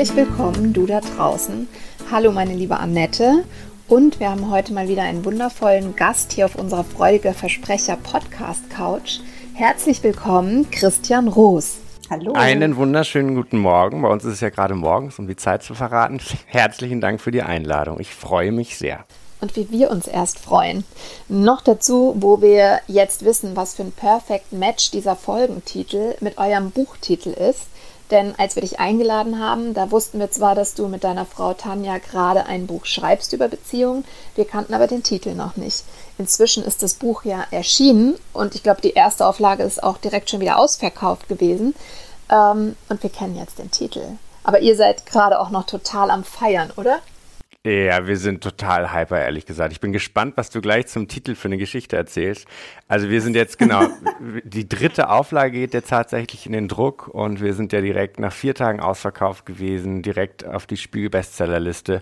Herzlich willkommen, du da draußen. Hallo, meine liebe Annette. Und wir haben heute mal wieder einen wundervollen Gast hier auf unserer Freudige Versprecher Podcast Couch. Herzlich willkommen, Christian Roos. Hallo. Einen wunderschönen guten Morgen. Bei uns ist es ja gerade morgens, um die Zeit zu verraten. Herzlichen Dank für die Einladung. Ich freue mich sehr. Und wie wir uns erst freuen. Noch dazu, wo wir jetzt wissen, was für ein Perfect Match dieser Folgentitel mit eurem Buchtitel ist. Denn als wir dich eingeladen haben, da wussten wir zwar, dass du mit deiner Frau Tanja gerade ein Buch schreibst über Beziehungen, wir kannten aber den Titel noch nicht. Inzwischen ist das Buch ja erschienen und ich glaube, die erste Auflage ist auch direkt schon wieder ausverkauft gewesen. Ähm, und wir kennen jetzt den Titel. Aber ihr seid gerade auch noch total am Feiern, oder? Ja, wir sind total hyper, ehrlich gesagt. Ich bin gespannt, was du gleich zum Titel für eine Geschichte erzählst. Also wir sind jetzt genau, die dritte Auflage geht jetzt tatsächlich in den Druck und wir sind ja direkt nach vier Tagen ausverkauft gewesen, direkt auf die Spiegel-Bestsellerliste.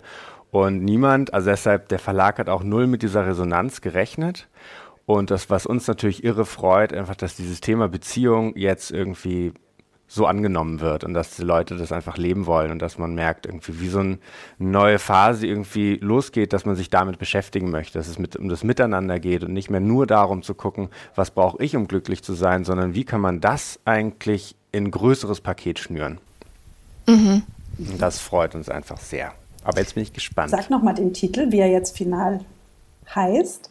Und niemand, also deshalb, der Verlag hat auch null mit dieser Resonanz gerechnet. Und das, was uns natürlich irre freut, einfach, dass dieses Thema Beziehung jetzt irgendwie so angenommen wird und dass die Leute das einfach leben wollen und dass man merkt, irgendwie wie so eine neue Phase irgendwie losgeht, dass man sich damit beschäftigen möchte, dass es mit, um das Miteinander geht und nicht mehr nur darum zu gucken, was brauche ich, um glücklich zu sein, sondern wie kann man das eigentlich in ein größeres Paket schnüren. Mhm. Das freut uns einfach sehr. Aber jetzt bin ich gespannt. Sag nochmal den Titel, wie er jetzt final heißt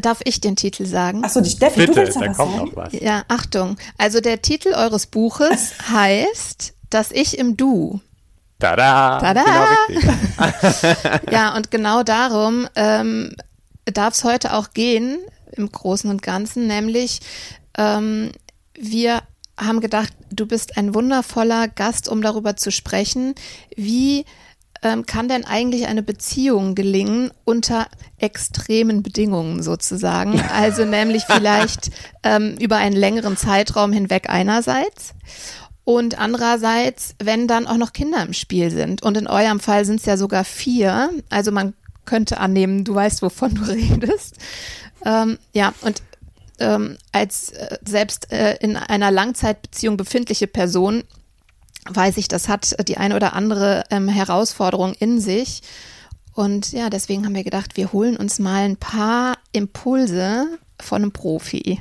darf ich den Titel sagen? Achso, die Steffi, Bitte, du willst da was kommt sagen? noch was. Ja, Achtung. Also der Titel eures Buches heißt Das Ich im Du. Tada! Tada! Genau ja, und genau darum ähm, darf es heute auch gehen, im Großen und Ganzen, nämlich ähm, wir haben gedacht, du bist ein wundervoller Gast, um darüber zu sprechen, wie ähm, kann denn eigentlich eine Beziehung gelingen unter extremen Bedingungen sozusagen? Also nämlich vielleicht ähm, über einen längeren Zeitraum hinweg einerseits. Und andererseits, wenn dann auch noch Kinder im Spiel sind. Und in eurem Fall sind es ja sogar vier. Also man könnte annehmen, du weißt, wovon du redest. Ähm, ja, und ähm, als äh, selbst äh, in einer Langzeitbeziehung befindliche Person weiß ich, das hat die eine oder andere ähm, Herausforderung in sich. Und ja, deswegen haben wir gedacht, wir holen uns mal ein paar Impulse von einem Profi.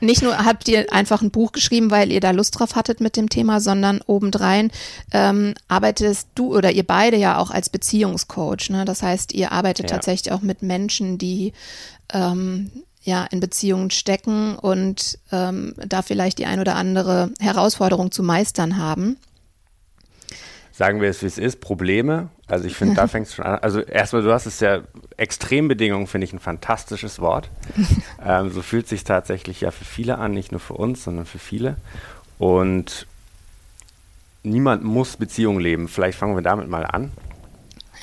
Nicht nur habt ihr einfach ein Buch geschrieben, weil ihr da Lust drauf hattet mit dem Thema, sondern obendrein ähm, arbeitest du oder ihr beide ja auch als Beziehungscoach. Ne? Das heißt, ihr arbeitet ja. tatsächlich auch mit Menschen, die ähm, ja in Beziehungen stecken und ähm, da vielleicht die ein oder andere Herausforderung zu meistern haben. Sagen wir es, wie es ist, Probleme. Also ich finde, da fängt es schon an. Also erstmal, du hast es ja, Extrembedingungen finde ich ein fantastisches Wort. ähm, so fühlt es sich tatsächlich ja für viele an, nicht nur für uns, sondern für viele. Und niemand muss Beziehungen leben. Vielleicht fangen wir damit mal an.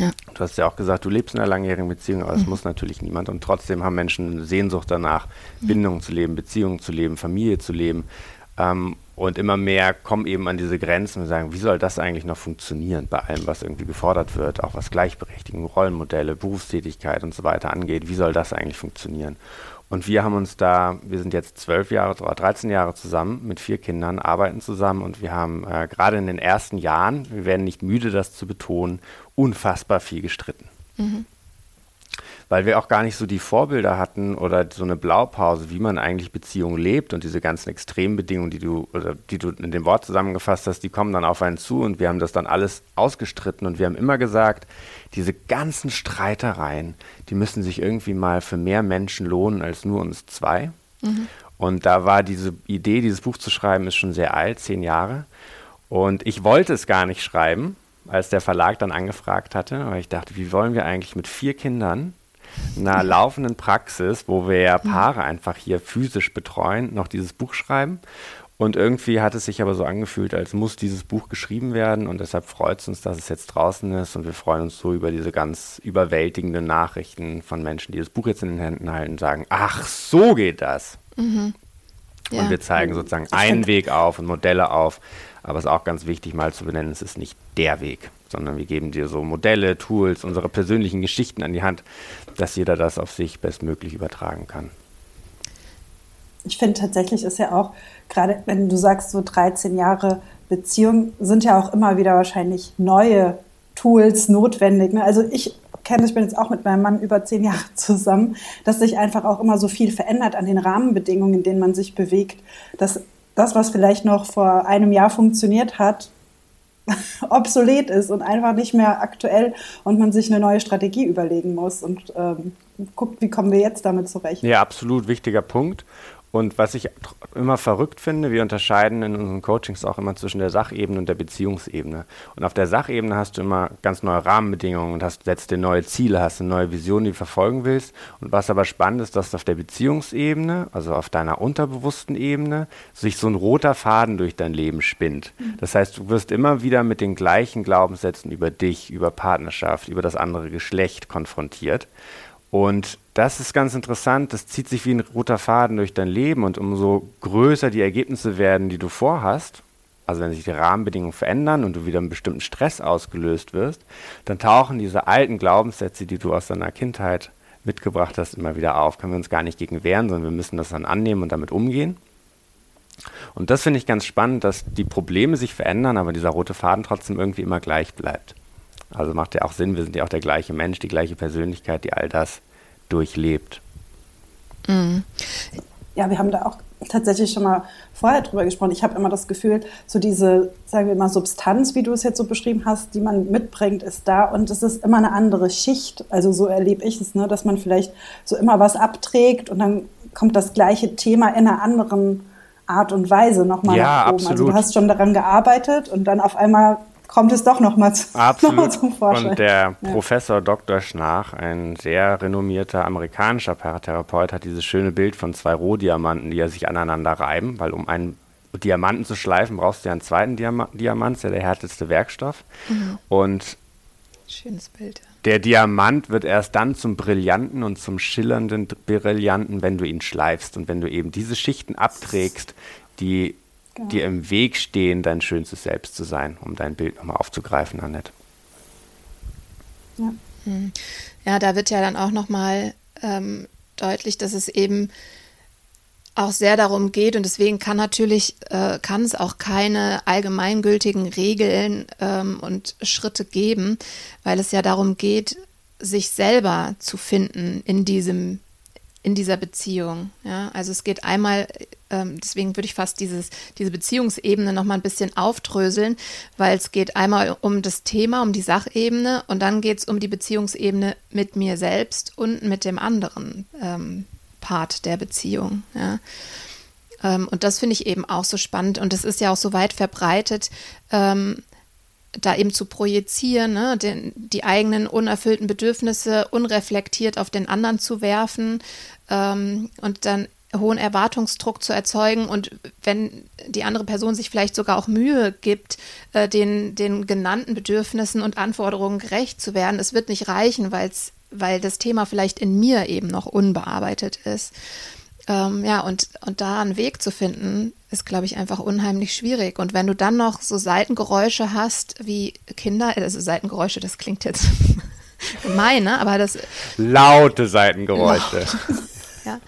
Ja. Du hast ja auch gesagt, du lebst in einer langjährigen Beziehung, aber das mhm. muss natürlich niemand. Und trotzdem haben Menschen eine Sehnsucht danach, mhm. Bindungen zu leben, Beziehungen zu leben, Familie zu leben. Ähm, und immer mehr kommen eben an diese Grenzen und sagen, wie soll das eigentlich noch funktionieren bei allem, was irgendwie gefordert wird, auch was Gleichberechtigung, Rollenmodelle, Berufstätigkeit und so weiter angeht. Wie soll das eigentlich funktionieren? Und wir haben uns da, wir sind jetzt zwölf Jahre oder 13 Jahre zusammen mit vier Kindern, arbeiten zusammen und wir haben äh, gerade in den ersten Jahren, wir werden nicht müde, das zu betonen, unfassbar viel gestritten. Mhm. Weil wir auch gar nicht so die Vorbilder hatten oder so eine Blaupause, wie man eigentlich Beziehungen lebt und diese ganzen Extrembedingungen, die du, oder die du in dem Wort zusammengefasst hast, die kommen dann auf einen zu und wir haben das dann alles ausgestritten und wir haben immer gesagt, diese ganzen Streitereien, die müssen sich irgendwie mal für mehr Menschen lohnen als nur uns zwei. Mhm. Und da war diese Idee, dieses Buch zu schreiben, ist schon sehr alt, zehn Jahre. Und ich wollte es gar nicht schreiben, als der Verlag dann angefragt hatte, weil ich dachte, wie wollen wir eigentlich mit vier Kindern einer laufenden Praxis, wo wir ja Paare einfach hier physisch betreuen, noch dieses Buch schreiben. Und irgendwie hat es sich aber so angefühlt, als muss dieses Buch geschrieben werden. Und deshalb freut es uns, dass es jetzt draußen ist. Und wir freuen uns so über diese ganz überwältigenden Nachrichten von Menschen, die das Buch jetzt in den Händen halten und sagen, ach, so geht das. Mhm. Ja. Und wir zeigen sozusagen einen Weg auf und Modelle auf. Aber es ist auch ganz wichtig, mal zu benennen, es ist nicht der Weg, sondern wir geben dir so Modelle, Tools, unsere persönlichen Geschichten an die Hand, dass jeder das auf sich bestmöglich übertragen kann. Ich finde tatsächlich ist ja auch, gerade wenn du sagst, so 13 Jahre Beziehung, sind ja auch immer wieder wahrscheinlich neue Tools notwendig. Ne? Also ich kenne, ich bin jetzt auch mit meinem Mann über zehn Jahre zusammen, dass sich einfach auch immer so viel verändert an den Rahmenbedingungen, in denen man sich bewegt, dass das, was vielleicht noch vor einem Jahr funktioniert hat, obsolet ist und einfach nicht mehr aktuell und man sich eine neue Strategie überlegen muss und ähm, guckt, wie kommen wir jetzt damit zurecht. Ja, absolut wichtiger Punkt. Und was ich immer verrückt finde, wir unterscheiden in unseren Coachings auch immer zwischen der Sachebene und der Beziehungsebene. Und auf der Sachebene hast du immer ganz neue Rahmenbedingungen und hast, setzt dir neue Ziele, hast eine neue Vision, die du verfolgen willst. Und was aber spannend ist, dass auf der Beziehungsebene, also auf deiner unterbewussten Ebene, sich so ein roter Faden durch dein Leben spinnt. Mhm. Das heißt, du wirst immer wieder mit den gleichen Glaubenssätzen über dich, über Partnerschaft, über das andere Geschlecht konfrontiert. Und das ist ganz interessant, das zieht sich wie ein roter Faden durch dein Leben und umso größer die Ergebnisse werden, die du vorhast, also wenn sich die Rahmenbedingungen verändern und du wieder einen bestimmten Stress ausgelöst wirst, dann tauchen diese alten Glaubenssätze, die du aus deiner Kindheit mitgebracht hast, immer wieder auf. Können wir uns gar nicht gegen wehren, sondern wir müssen das dann annehmen und damit umgehen. Und das finde ich ganz spannend, dass die Probleme sich verändern, aber dieser rote Faden trotzdem irgendwie immer gleich bleibt. Also macht ja auch Sinn, wir sind ja auch der gleiche Mensch, die gleiche Persönlichkeit, die all das durchlebt. Mhm. Ja, wir haben da auch tatsächlich schon mal vorher drüber gesprochen. Ich habe immer das Gefühl, so diese, sagen wir mal, Substanz, wie du es jetzt so beschrieben hast, die man mitbringt, ist da und es ist immer eine andere Schicht. Also so erlebe ich es, ne, dass man vielleicht so immer was abträgt und dann kommt das gleiche Thema in einer anderen Art und Weise nochmal ja, nach oben. Absolut. Also du hast schon daran gearbeitet und dann auf einmal kommt es doch nochmal zu, noch zum Vorschein. Und der ja. Professor Dr. Schnach, ein sehr renommierter amerikanischer Paratherapeut, hat dieses schöne Bild von zwei Rohdiamanten, die ja sich aneinander reiben, weil um einen Diamanten zu schleifen, brauchst du ja einen zweiten Diama Diamant, ist ja der härteste Werkstoff. Mhm. Und Schönes Bild. Der Diamant wird erst dann zum brillanten und zum schillernden Brillanten, wenn du ihn schleifst und wenn du eben diese Schichten abträgst, die genau. dir im Weg stehen, dein schönstes Selbst zu sein, um dein Bild nochmal aufzugreifen, Annette. Ja. Hm. ja, da wird ja dann auch nochmal ähm, deutlich, dass es eben auch sehr darum geht und deswegen kann natürlich äh, kann es auch keine allgemeingültigen Regeln ähm, und Schritte geben, weil es ja darum geht, sich selber zu finden in diesem in dieser Beziehung. Ja, also es geht einmal, ähm, deswegen würde ich fast dieses, diese Beziehungsebene nochmal ein bisschen aufdröseln, weil es geht einmal um das Thema, um die Sachebene und dann geht es um die Beziehungsebene mit mir selbst und mit dem anderen ähm, Part der Beziehung. Ja. Ähm, und das finde ich eben auch so spannend und es ist ja auch so weit verbreitet, ähm, da eben zu projizieren, ne, den, die eigenen unerfüllten Bedürfnisse unreflektiert auf den anderen zu werfen ähm, und dann hohen Erwartungsdruck zu erzeugen und wenn die andere Person sich vielleicht sogar auch Mühe gibt, äh, den, den genannten Bedürfnissen und Anforderungen gerecht zu werden, es wird nicht reichen, weil's, weil das Thema vielleicht in mir eben noch unbearbeitet ist. Ähm, ja, und, und da einen Weg zu finden, ist, glaube ich, einfach unheimlich schwierig. Und wenn du dann noch so Seitengeräusche hast wie Kinder, also Seitengeräusche, das klingt jetzt gemein, ne? aber das. Laute Seitengeräusche. Laut, ja.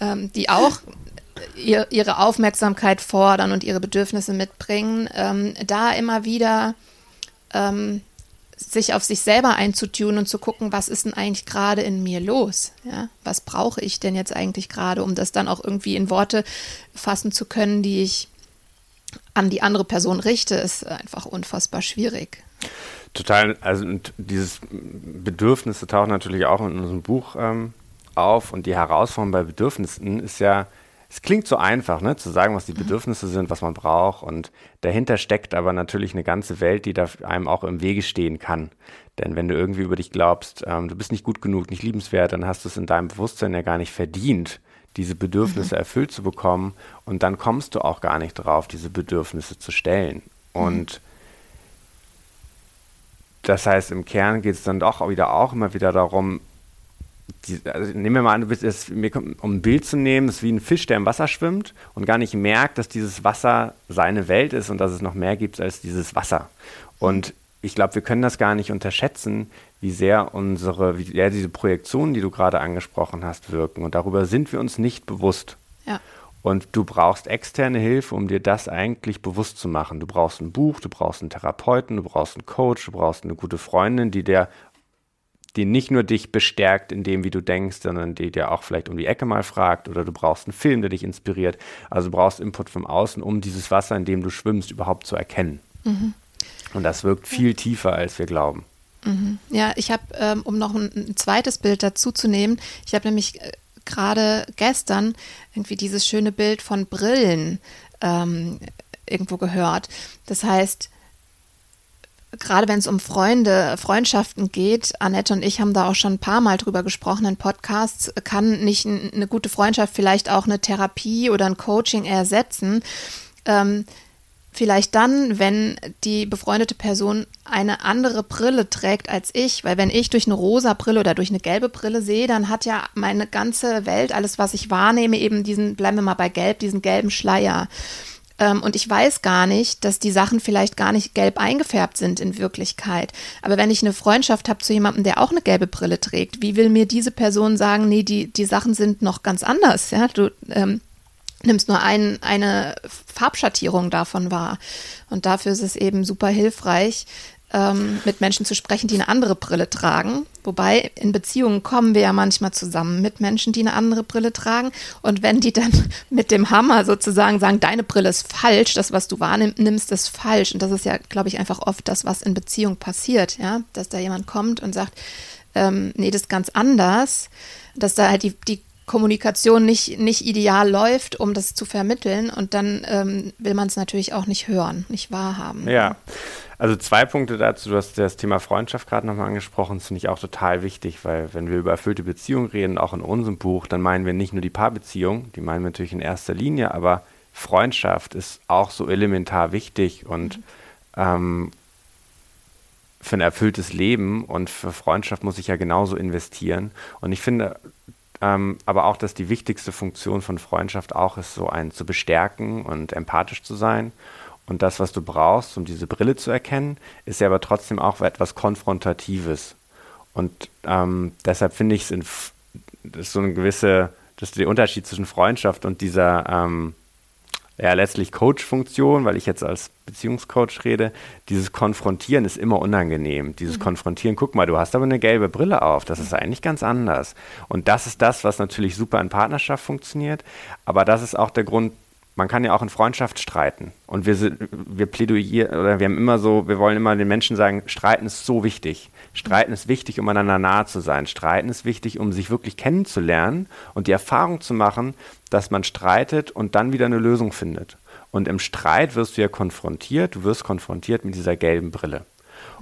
Ähm, die auch ihr, ihre Aufmerksamkeit fordern und ihre Bedürfnisse mitbringen, ähm, da immer wieder ähm, sich auf sich selber einzutun und zu gucken, was ist denn eigentlich gerade in mir los? Ja? Was brauche ich denn jetzt eigentlich gerade, um das dann auch irgendwie in Worte fassen zu können, die ich an die andere Person richte, ist einfach unfassbar schwierig. Total, also dieses Bedürfnisse tauchen natürlich auch in unserem Buch ähm, auf und die Herausforderung bei Bedürfnissen ist ja, es klingt so einfach, ne, zu sagen, was die mhm. Bedürfnisse sind, was man braucht. Und dahinter steckt aber natürlich eine ganze Welt, die da einem auch im Wege stehen kann. Denn wenn du irgendwie über dich glaubst, ähm, du bist nicht gut genug, nicht liebenswert, dann hast du es in deinem Bewusstsein ja gar nicht verdient, diese Bedürfnisse mhm. erfüllt zu bekommen. Und dann kommst du auch gar nicht drauf, diese Bedürfnisse zu stellen. Und mhm. das heißt, im Kern geht es dann doch wieder auch immer wieder darum, die, also nehmen wir mal an, du bist, es, um ein Bild zu nehmen, ist wie ein Fisch, der im Wasser schwimmt und gar nicht merkt, dass dieses Wasser seine Welt ist und dass es noch mehr gibt als dieses Wasser. Und ich glaube, wir können das gar nicht unterschätzen, wie sehr unsere, wie sehr diese Projektionen, die du gerade angesprochen hast, wirken. Und darüber sind wir uns nicht bewusst. Ja. Und du brauchst externe Hilfe, um dir das eigentlich bewusst zu machen. Du brauchst ein Buch, du brauchst einen Therapeuten, du brauchst einen Coach, du brauchst eine gute Freundin, die dir die nicht nur dich bestärkt in dem, wie du denkst, sondern die dir auch vielleicht um die Ecke mal fragt oder du brauchst einen Film, der dich inspiriert. Also du brauchst Input vom Außen, um dieses Wasser, in dem du schwimmst, überhaupt zu erkennen. Mhm. Und das wirkt viel tiefer, als wir glauben. Mhm. Ja, ich habe, ähm, um noch ein, ein, zweites Bild dazu zu nehmen, ich habe nämlich äh, gerade gestern irgendwie dieses schöne Bild von Brillen ähm, irgendwo gehört. Das heißt, gerade wenn es um Freunde, Freundschaften geht, Annette und ich haben da auch schon ein paar Mal drüber gesprochen in Podcasts, kann nicht eine gute Freundschaft vielleicht auch eine Therapie oder ein Coaching ersetzen. Ähm, vielleicht dann, wenn die befreundete Person eine andere Brille trägt als ich, weil wenn ich durch eine rosa Brille oder durch eine gelbe Brille sehe, dann hat ja meine ganze Welt, alles was ich wahrnehme, eben diesen, bleiben wir mal bei gelb, diesen gelben Schleier. Ähm, und ich weiß gar nicht, dass die Sachen vielleicht gar nicht gelb eingefärbt sind in Wirklichkeit. Aber wenn ich eine Freundschaft habe zu jemandem, der auch eine gelbe Brille trägt, wie will mir diese Person sagen, nee, die, die Sachen sind noch ganz anders, ja? Du ähm, nimmst nur ein, eine Farbschattierung davon wahr. Und dafür ist es eben super hilfreich, ähm, mit Menschen zu sprechen, die eine andere Brille tragen. Wobei in Beziehungen kommen wir ja manchmal zusammen mit Menschen, die eine andere Brille tragen. Und wenn die dann mit dem Hammer sozusagen sagen, deine Brille ist falsch, das, was du wahrnimmst, ist falsch. Und das ist ja, glaube ich, einfach oft das, was in Beziehung passiert, ja, dass da jemand kommt und sagt, ähm, nee, das ist ganz anders, dass da halt die, die Kommunikation nicht, nicht ideal läuft, um das zu vermitteln. Und dann ähm, will man es natürlich auch nicht hören, nicht wahrhaben. Ja, also zwei Punkte dazu. Du hast das Thema Freundschaft gerade nochmal angesprochen. Das finde ich auch total wichtig, weil wenn wir über erfüllte Beziehungen reden, auch in unserem Buch, dann meinen wir nicht nur die Paarbeziehung, die meinen wir natürlich in erster Linie, aber Freundschaft ist auch so elementar wichtig und mhm. ähm, für ein erfülltes Leben und für Freundschaft muss ich ja genauso investieren. Und ich finde, ähm, aber auch, dass die wichtigste Funktion von Freundschaft auch ist, so einen zu bestärken und empathisch zu sein. Und das, was du brauchst, um diese Brille zu erkennen, ist ja aber trotzdem auch etwas Konfrontatives. Und ähm, deshalb finde ich es, so eine gewisse, das ist der Unterschied zwischen Freundschaft und dieser ähm, ja letztlich Coach-Funktion, weil ich jetzt als Beziehungscoach rede, dieses Konfrontieren ist immer unangenehm. Dieses mhm. Konfrontieren, guck mal, du hast aber eine gelbe Brille auf, das ist eigentlich ganz anders. Und das ist das, was natürlich super in Partnerschaft funktioniert, aber das ist auch der Grund, man kann ja auch in Freundschaft streiten. Und wir, wir plädoyieren, oder wir haben immer so, wir wollen immer den Menschen sagen, Streiten ist so wichtig. Streiten ist wichtig, um einander nahe zu sein. Streiten ist wichtig, um sich wirklich kennenzulernen und die Erfahrung zu machen, dass man streitet und dann wieder eine Lösung findet. Und im Streit wirst du ja konfrontiert, du wirst konfrontiert mit dieser gelben Brille.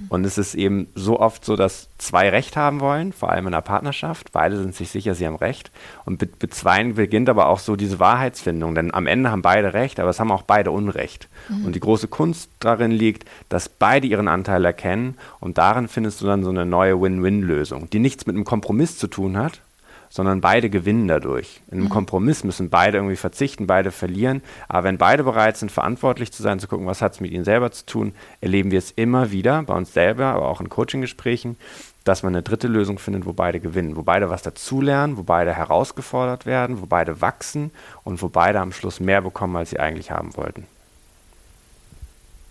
Und es ist eben so oft so, dass zwei Recht haben wollen, vor allem in einer Partnerschaft. Beide sind sich sicher, sie haben Recht. Und mit, mit Zweien beginnt aber auch so diese Wahrheitsfindung, denn am Ende haben beide Recht, aber es haben auch beide Unrecht. Mhm. Und die große Kunst darin liegt, dass beide ihren Anteil erkennen und darin findest du dann so eine neue Win-Win-Lösung, die nichts mit einem Kompromiss zu tun hat, sondern beide gewinnen dadurch. In einem mhm. Kompromiss müssen beide irgendwie verzichten, beide verlieren. Aber wenn beide bereit sind, verantwortlich zu sein, zu gucken, was hat es mit ihnen selber zu tun, erleben wir es immer wieder, bei uns selber, aber auch in Coaching-Gesprächen, dass man eine dritte Lösung findet, wo beide gewinnen, wo beide was dazulernen, wo beide herausgefordert werden, wo beide wachsen und wo beide am Schluss mehr bekommen, als sie eigentlich haben wollten.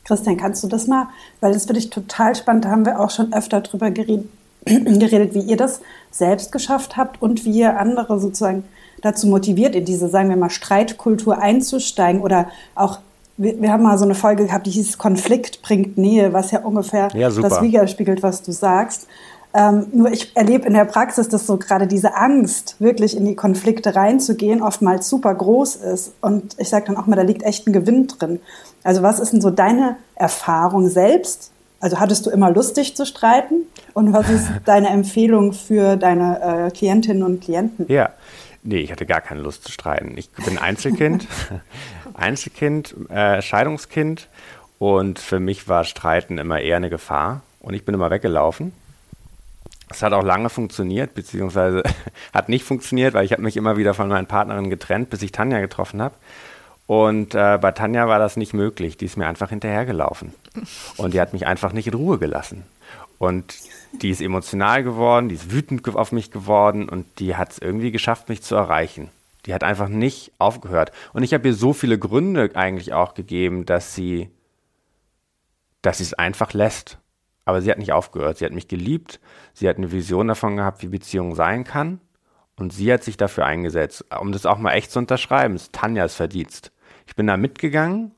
Christian, kannst du das mal, weil das finde ich total spannend, da haben wir auch schon öfter drüber geredet, geredet, wie ihr das selbst geschafft habt und wie ihr andere sozusagen dazu motiviert, in diese, sagen wir mal, Streitkultur einzusteigen oder auch wir, haben mal so eine Folge gehabt, die hieß Konflikt bringt Nähe, was ja ungefähr ja, das widerspiegelt, was du sagst. Ähm, nur ich erlebe in der Praxis, dass so gerade diese Angst, wirklich in die Konflikte reinzugehen, oftmals super groß ist. Und ich sage dann auch mal, da liegt echt ein Gewinn drin. Also was ist denn so deine Erfahrung selbst also hattest du immer lustig zu streiten? Und was ist deine Empfehlung für deine äh, Klientinnen und Klienten? Ja, Nee, ich hatte gar keine Lust zu streiten. Ich bin Einzelkind, Einzelkind, äh, Scheidungskind und für mich war Streiten immer eher eine Gefahr und ich bin immer weggelaufen. Es hat auch lange funktioniert, beziehungsweise hat nicht funktioniert, weil ich habe mich immer wieder von meinen Partnerinnen getrennt, bis ich Tanja getroffen habe. Und äh, bei Tanja war das nicht möglich. Die ist mir einfach hinterhergelaufen. Und die hat mich einfach nicht in Ruhe gelassen. Und die ist emotional geworden, die ist wütend auf mich geworden und die hat es irgendwie geschafft, mich zu erreichen. Die hat einfach nicht aufgehört. Und ich habe ihr so viele Gründe eigentlich auch gegeben, dass sie, dass es einfach lässt. Aber sie hat nicht aufgehört. Sie hat mich geliebt. Sie hat eine Vision davon gehabt, wie Beziehung sein kann. Und sie hat sich dafür eingesetzt, um das auch mal echt zu unterschreiben. Es ist Tanjas Verdienst. Ich bin da mitgegangen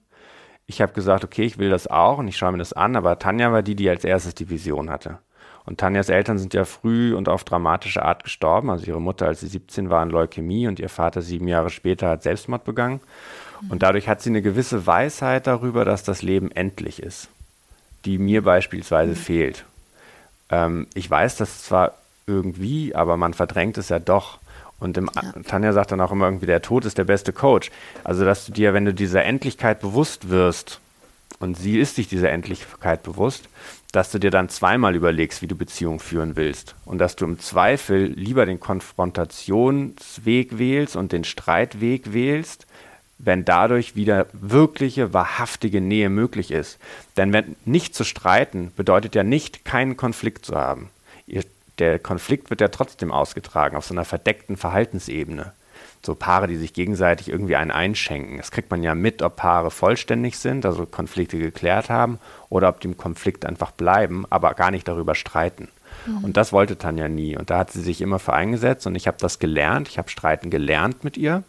ich habe gesagt, okay, ich will das auch und ich schaue mir das an, aber Tanja war die, die als erstes die Vision hatte. Und Tanjas Eltern sind ja früh und auf dramatische Art gestorben. Also ihre Mutter, als sie 17 war, an Leukämie und ihr Vater sieben Jahre später hat Selbstmord begangen. Und dadurch hat sie eine gewisse Weisheit darüber, dass das Leben endlich ist, die mir beispielsweise mhm. fehlt. Ähm, ich weiß das zwar irgendwie, aber man verdrängt es ja doch. Und im, ja. Tanja sagt dann auch immer irgendwie, der Tod ist der beste Coach. Also, dass du dir, wenn du dieser Endlichkeit bewusst wirst, und sie ist sich dieser Endlichkeit bewusst, dass du dir dann zweimal überlegst, wie du Beziehungen führen willst. Und dass du im Zweifel lieber den Konfrontationsweg wählst und den Streitweg wählst, wenn dadurch wieder wirkliche, wahrhaftige Nähe möglich ist. Denn wenn nicht zu streiten, bedeutet ja nicht, keinen Konflikt zu haben. Ihr der Konflikt wird ja trotzdem ausgetragen auf so einer verdeckten Verhaltensebene. So Paare, die sich gegenseitig irgendwie einen einschenken. Das kriegt man ja mit, ob Paare vollständig sind, also Konflikte geklärt haben, oder ob die im Konflikt einfach bleiben, aber gar nicht darüber streiten. Mhm. Und das wollte Tanja nie. Und da hat sie sich immer für eingesetzt und ich habe das gelernt. Ich habe Streiten gelernt mit ihr.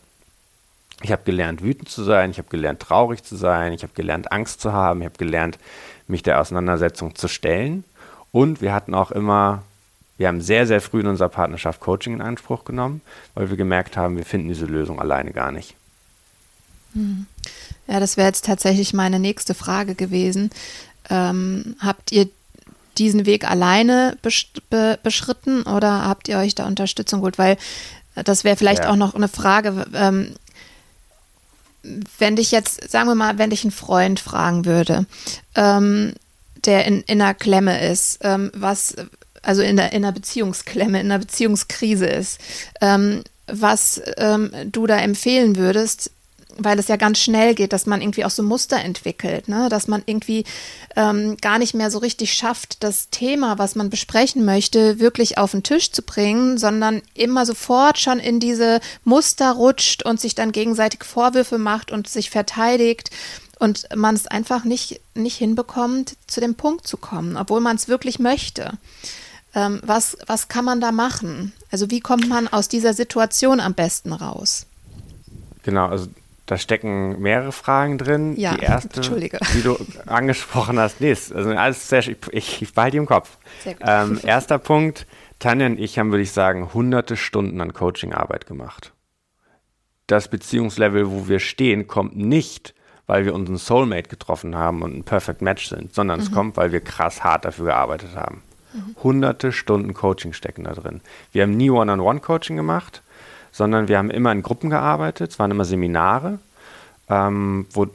Ich habe gelernt, wütend zu sein. Ich habe gelernt, traurig zu sein. Ich habe gelernt, Angst zu haben. Ich habe gelernt, mich der Auseinandersetzung zu stellen. Und wir hatten auch immer wir haben sehr, sehr früh in unserer Partnerschaft Coaching in Anspruch genommen, weil wir gemerkt haben, wir finden diese Lösung alleine gar nicht. Hm. Ja, das wäre jetzt tatsächlich meine nächste Frage gewesen. Ähm, habt ihr diesen Weg alleine be beschritten oder habt ihr euch da Unterstützung geholt? Weil äh, das wäre vielleicht ja. auch noch eine Frage. Ähm, wenn dich jetzt, sagen wir mal, wenn dich ein Freund fragen würde, ähm, der in, in einer Klemme ist, ähm, was, also in, der, in einer Beziehungsklemme, in einer Beziehungskrise ist, ähm, was ähm, du da empfehlen würdest, weil es ja ganz schnell geht, dass man irgendwie auch so Muster entwickelt, ne? dass man irgendwie ähm, gar nicht mehr so richtig schafft, das Thema, was man besprechen möchte, wirklich auf den Tisch zu bringen, sondern immer sofort schon in diese Muster rutscht und sich dann gegenseitig Vorwürfe macht und sich verteidigt und man es einfach nicht, nicht hinbekommt, zu dem Punkt zu kommen, obwohl man es wirklich möchte. Ähm, was, was kann man da machen? Also wie kommt man aus dieser Situation am besten raus? Genau, also da stecken mehrere Fragen drin. Ja, die erste, die du angesprochen hast, nee, also alles sehr, ich, ich behalte die im Kopf. Ähm, erster Punkt, Tanja und ich haben, würde ich sagen, hunderte Stunden an Coachingarbeit gemacht. Das Beziehungslevel, wo wir stehen, kommt nicht, weil wir unseren Soulmate getroffen haben und ein Perfect Match sind, sondern mhm. es kommt, weil wir krass hart dafür gearbeitet haben. Hunderte Stunden Coaching stecken da drin. Wir haben nie One-on-One-Coaching gemacht, sondern wir haben immer in Gruppen gearbeitet. Es waren immer Seminare, ähm, wo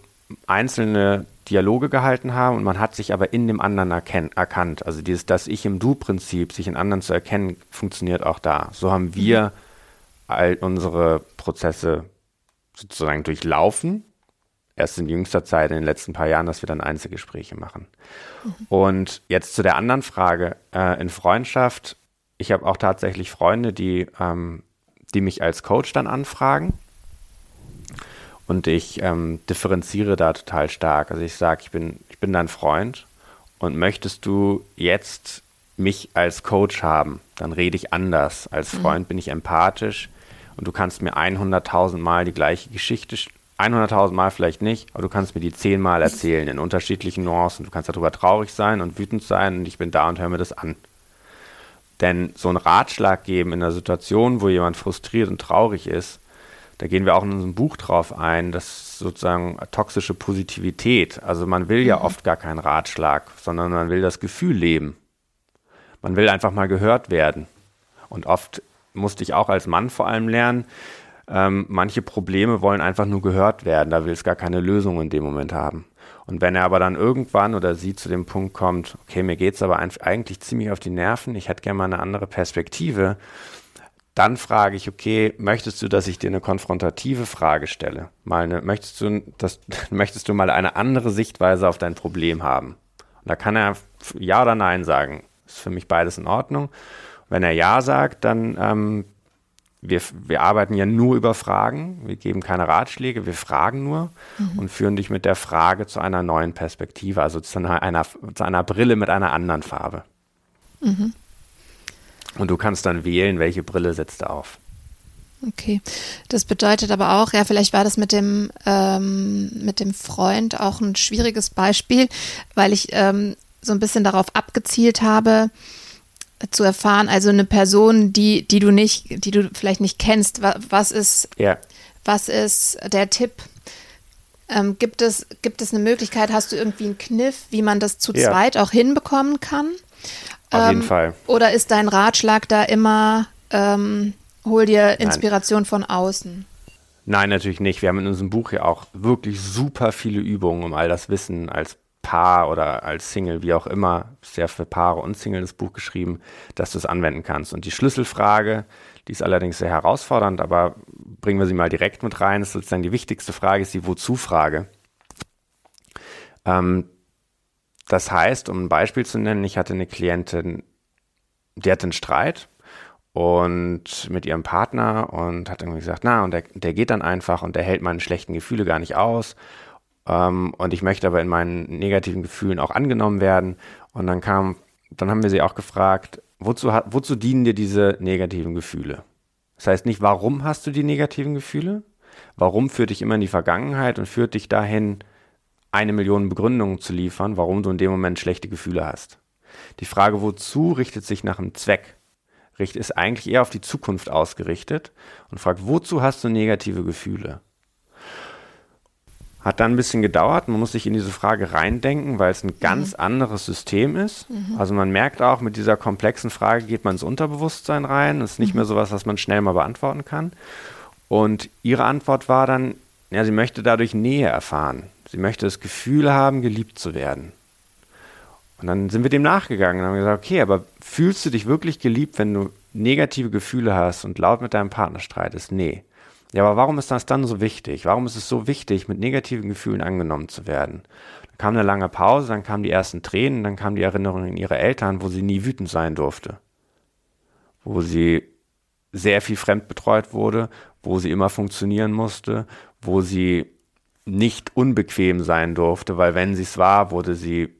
einzelne Dialoge gehalten haben und man hat sich aber in dem anderen erkannt. Also dieses das Ich im Du-Prinzip, sich in anderen zu erkennen, funktioniert auch da. So haben wir mhm. all unsere Prozesse sozusagen durchlaufen erst in jüngster Zeit, in den letzten paar Jahren, dass wir dann Einzelgespräche machen. Mhm. Und jetzt zu der anderen Frage, äh, in Freundschaft, ich habe auch tatsächlich Freunde, die, ähm, die mich als Coach dann anfragen. Und ich ähm, differenziere da total stark. Also ich sage, ich bin, ich bin dein Freund und möchtest du jetzt mich als Coach haben, dann rede ich anders. Als mhm. Freund mhm. bin ich empathisch und du kannst mir 100.000 Mal die gleiche Geschichte 100.000 Mal vielleicht nicht, aber du kannst mir die zehnmal erzählen in unterschiedlichen Nuancen. Du kannst darüber traurig sein und wütend sein und ich bin da und höre mir das an. Denn so einen Ratschlag geben in einer Situation, wo jemand frustriert und traurig ist, da gehen wir auch in unserem Buch drauf ein, das ist sozusagen toxische Positivität. Also man will ja mhm. oft gar keinen Ratschlag, sondern man will das Gefühl leben. Man will einfach mal gehört werden. Und oft musste ich auch als Mann vor allem lernen. Ähm, manche Probleme wollen einfach nur gehört werden, da will es gar keine Lösung in dem Moment haben. Und wenn er aber dann irgendwann oder sie zu dem Punkt kommt, okay, mir geht es aber eigentlich ziemlich auf die Nerven, ich hätte gerne mal eine andere Perspektive, dann frage ich, okay, möchtest du, dass ich dir eine konfrontative Frage stelle? Mal eine, möchtest du, das, möchtest du mal eine andere Sichtweise auf dein Problem haben? Und da kann er Ja oder Nein sagen. Ist für mich beides in Ordnung. Wenn er Ja sagt, dann ähm, wir, wir arbeiten ja nur über Fragen, wir geben keine Ratschläge, wir fragen nur mhm. und führen dich mit der Frage zu einer neuen Perspektive, also zu einer, einer zu einer Brille mit einer anderen Farbe. Mhm. Und du kannst dann wählen, welche Brille setzt du auf. Okay, das bedeutet aber auch, ja, vielleicht war das mit dem ähm, mit dem Freund auch ein schwieriges Beispiel, weil ich ähm, so ein bisschen darauf abgezielt habe, zu erfahren, also eine Person, die, die du nicht, die du vielleicht nicht kennst, was ist, ja. was ist der Tipp? Ähm, gibt, es, gibt es eine Möglichkeit, hast du irgendwie einen Kniff, wie man das zu ja. zweit auch hinbekommen kann? Auf ähm, jeden Fall. Oder ist dein Ratschlag da immer, ähm, hol dir Inspiration Nein. von außen? Nein, natürlich nicht. Wir haben in unserem Buch ja auch wirklich super viele Übungen, um all das Wissen als Paar oder als Single, wie auch immer, sehr für Paare und Single das Buch geschrieben, dass du es anwenden kannst. Und die Schlüsselfrage, die ist allerdings sehr herausfordernd, aber bringen wir sie mal direkt mit rein, ist sozusagen die wichtigste Frage, ist die Wozu-Frage. Ähm, das heißt, um ein Beispiel zu nennen, ich hatte eine Klientin, die hatte einen Streit und mit ihrem Partner und hat irgendwie gesagt, na, und der, der geht dann einfach und der hält meine schlechten Gefühle gar nicht aus ähm, und ich möchte aber in meinen negativen Gefühlen auch angenommen werden. Und dann kam, dann haben wir sie auch gefragt, wozu, wozu dienen dir diese negativen Gefühle? Das heißt nicht, warum hast du die negativen Gefühle? Warum führt dich immer in die Vergangenheit und führt dich dahin, eine Million Begründungen zu liefern, warum du in dem Moment schlechte Gefühle hast? Die Frage, wozu, richtet sich nach einem Zweck ist eigentlich eher auf die Zukunft ausgerichtet und fragt, wozu hast du negative Gefühle? Hat dann ein bisschen gedauert. Man muss sich in diese Frage reindenken, weil es ein ganz mhm. anderes System ist. Mhm. Also man merkt auch, mit dieser komplexen Frage geht man ins Unterbewusstsein rein. Es ist nicht mhm. mehr so was, was man schnell mal beantworten kann. Und ihre Antwort war dann, ja, sie möchte dadurch Nähe erfahren. Sie möchte das Gefühl haben, geliebt zu werden. Und dann sind wir dem nachgegangen und haben gesagt, okay, aber fühlst du dich wirklich geliebt, wenn du negative Gefühle hast und laut mit deinem Partner streitest? Nee. Ja, aber warum ist das dann so wichtig? Warum ist es so wichtig, mit negativen Gefühlen angenommen zu werden? Dann kam eine lange Pause, dann kamen die ersten Tränen, dann kam die Erinnerung an ihre Eltern, wo sie nie wütend sein durfte. Wo sie sehr viel fremdbetreut wurde, wo sie immer funktionieren musste, wo sie nicht unbequem sein durfte, weil wenn sie es war, wurde sie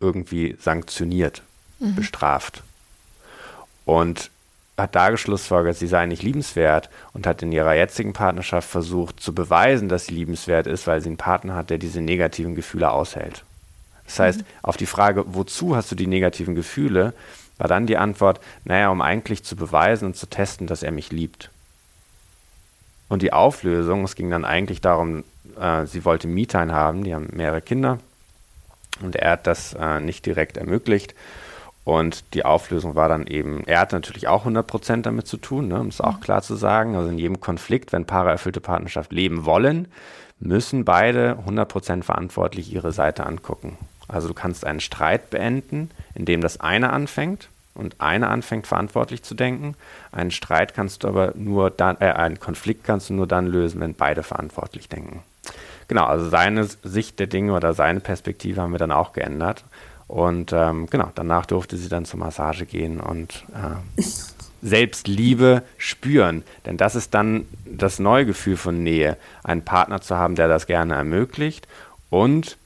irgendwie sanktioniert, mhm. bestraft. Und hat da geschlussfolgert, sie sei nicht liebenswert und hat in ihrer jetzigen Partnerschaft versucht zu beweisen, dass sie liebenswert ist, weil sie einen Partner hat, der diese negativen Gefühle aushält. Das heißt, mhm. auf die Frage, wozu hast du die negativen Gefühle, war dann die Antwort, naja, um eigentlich zu beweisen und zu testen, dass er mich liebt. Und die Auflösung, es ging dann eigentlich darum, äh, sie wollte Me-Time haben, die haben mehrere Kinder und er hat das äh, nicht direkt ermöglicht. Und die Auflösung war dann eben, er hat natürlich auch 100% damit zu tun, ne, um es auch mhm. klar zu sagen. Also in jedem Konflikt, wenn Paare erfüllte Partnerschaft leben wollen, müssen beide 100% verantwortlich ihre Seite angucken. Also du kannst einen Streit beenden, indem das eine anfängt und eine anfängt verantwortlich zu denken. Einen Streit kannst du aber nur dann, äh, einen Konflikt kannst du nur dann lösen, wenn beide verantwortlich denken. Genau, also seine Sicht der Dinge oder seine Perspektive haben wir dann auch geändert. Und ähm, genau, danach durfte sie dann zur Massage gehen und äh, Selbstliebe spüren. Denn das ist dann das neue Gefühl von Nähe, einen Partner zu haben, der das gerne ermöglicht und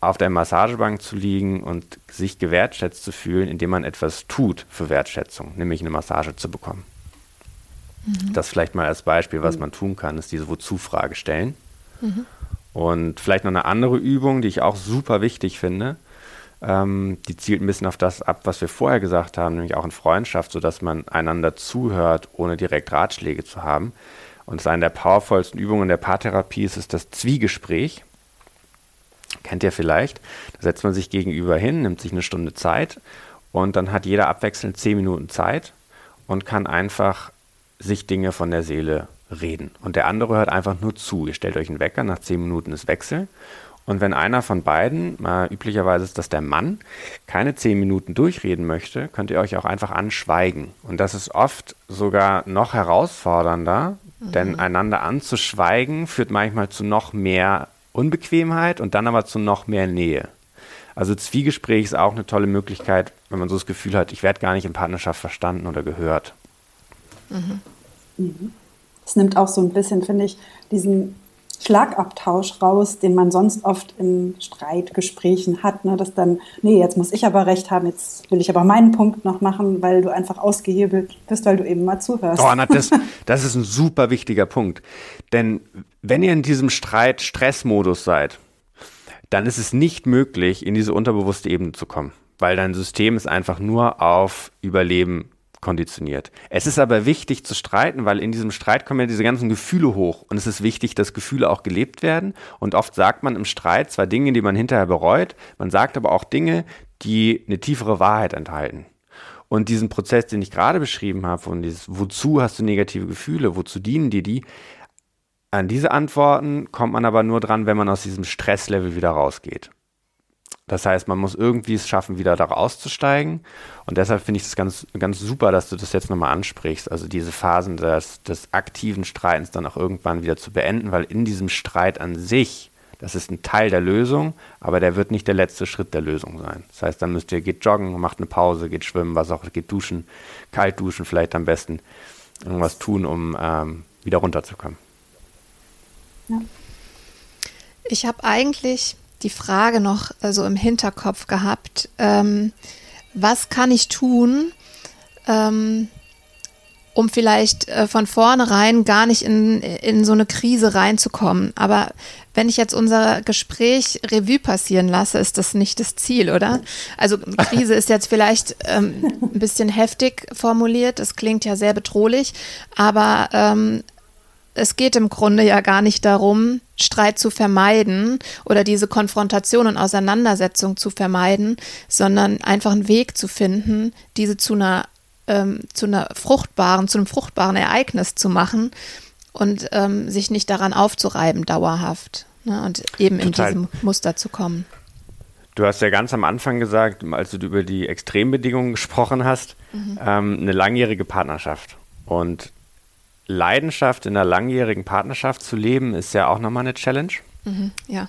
auf der Massagebank zu liegen und sich gewertschätzt zu fühlen, indem man etwas tut für Wertschätzung, nämlich eine Massage zu bekommen. Mhm. Das vielleicht mal als Beispiel, was mhm. man tun kann, ist diese Wozu-Frage stellen. Mhm. Und vielleicht noch eine andere Übung, die ich auch super wichtig finde, ähm, die zielt ein bisschen auf das ab, was wir vorher gesagt haben, nämlich auch in Freundschaft, sodass man einander zuhört, ohne direkt Ratschläge zu haben. Und eine der powervollsten Übungen der Paartherapie ist, ist das Zwiegespräch. Kennt ihr vielleicht? Da setzt man sich gegenüber hin, nimmt sich eine Stunde Zeit und dann hat jeder abwechselnd zehn Minuten Zeit und kann einfach sich Dinge von der Seele reden. Und der andere hört einfach nur zu. Ihr stellt euch einen Wecker, nach zehn Minuten ist Wechsel. Und wenn einer von beiden, äh, üblicherweise ist das der Mann, keine zehn Minuten durchreden möchte, könnt ihr euch auch einfach anschweigen. Und das ist oft sogar noch herausfordernder, mhm. denn einander anzuschweigen führt manchmal zu noch mehr Unbequemheit und dann aber zu noch mehr Nähe. Also Zwiegespräch ist auch eine tolle Möglichkeit, wenn man so das Gefühl hat, ich werde gar nicht in Partnerschaft verstanden oder gehört. Mhm. Mhm. Es nimmt auch so ein bisschen, finde ich, diesen Schlagabtausch raus, den man sonst oft in Streitgesprächen hat, ne? dass dann, nee, jetzt muss ich aber recht haben, jetzt will ich aber meinen Punkt noch machen, weil du einfach ausgehebelt bist, weil du eben mal zuhörst. Oh, na, das, das ist ein super wichtiger Punkt. Denn wenn ihr in diesem Streit Stressmodus seid, dann ist es nicht möglich, in diese unterbewusste Ebene zu kommen, weil dein System ist einfach nur auf Überleben konditioniert. Es ist aber wichtig zu streiten, weil in diesem Streit kommen ja diese ganzen Gefühle hoch und es ist wichtig, dass Gefühle auch gelebt werden und oft sagt man im Streit zwar Dinge, die man hinterher bereut, man sagt aber auch Dinge, die eine tiefere Wahrheit enthalten. Und diesen Prozess, den ich gerade beschrieben habe, und dieses, wozu hast du negative Gefühle, wozu dienen dir die, an diese Antworten kommt man aber nur dran, wenn man aus diesem Stresslevel wieder rausgeht. Das heißt, man muss irgendwie es schaffen, wieder da rauszusteigen. Und deshalb finde ich es ganz, ganz super, dass du das jetzt nochmal ansprichst. Also diese Phasen des, des aktiven Streitens dann auch irgendwann wieder zu beenden, weil in diesem Streit an sich, das ist ein Teil der Lösung, aber der wird nicht der letzte Schritt der Lösung sein. Das heißt, dann müsst ihr, geht joggen, macht eine Pause, geht schwimmen, was auch, geht duschen, kalt duschen vielleicht am besten, irgendwas tun, um ähm, wieder runterzukommen. Ja. Ich habe eigentlich die Frage noch so im Hinterkopf gehabt, ähm, was kann ich tun, ähm, um vielleicht äh, von vornherein gar nicht in, in so eine Krise reinzukommen. Aber wenn ich jetzt unser Gespräch Revue passieren lasse, ist das nicht das Ziel, oder? Also Krise ist jetzt vielleicht ähm, ein bisschen heftig formuliert, das klingt ja sehr bedrohlich, aber ähm, es geht im Grunde ja gar nicht darum, Streit zu vermeiden oder diese Konfrontation und Auseinandersetzung zu vermeiden, sondern einfach einen Weg zu finden, diese zu einer, ähm, zu einer fruchtbaren, zu einem fruchtbaren Ereignis zu machen und ähm, sich nicht daran aufzureiben dauerhaft ne, und eben Total. in diesem Muster zu kommen. Du hast ja ganz am Anfang gesagt, als du über die Extrembedingungen gesprochen hast, mhm. ähm, eine langjährige Partnerschaft. Und Leidenschaft in einer langjährigen Partnerschaft zu leben, ist ja auch nochmal eine Challenge. Mhm, ja.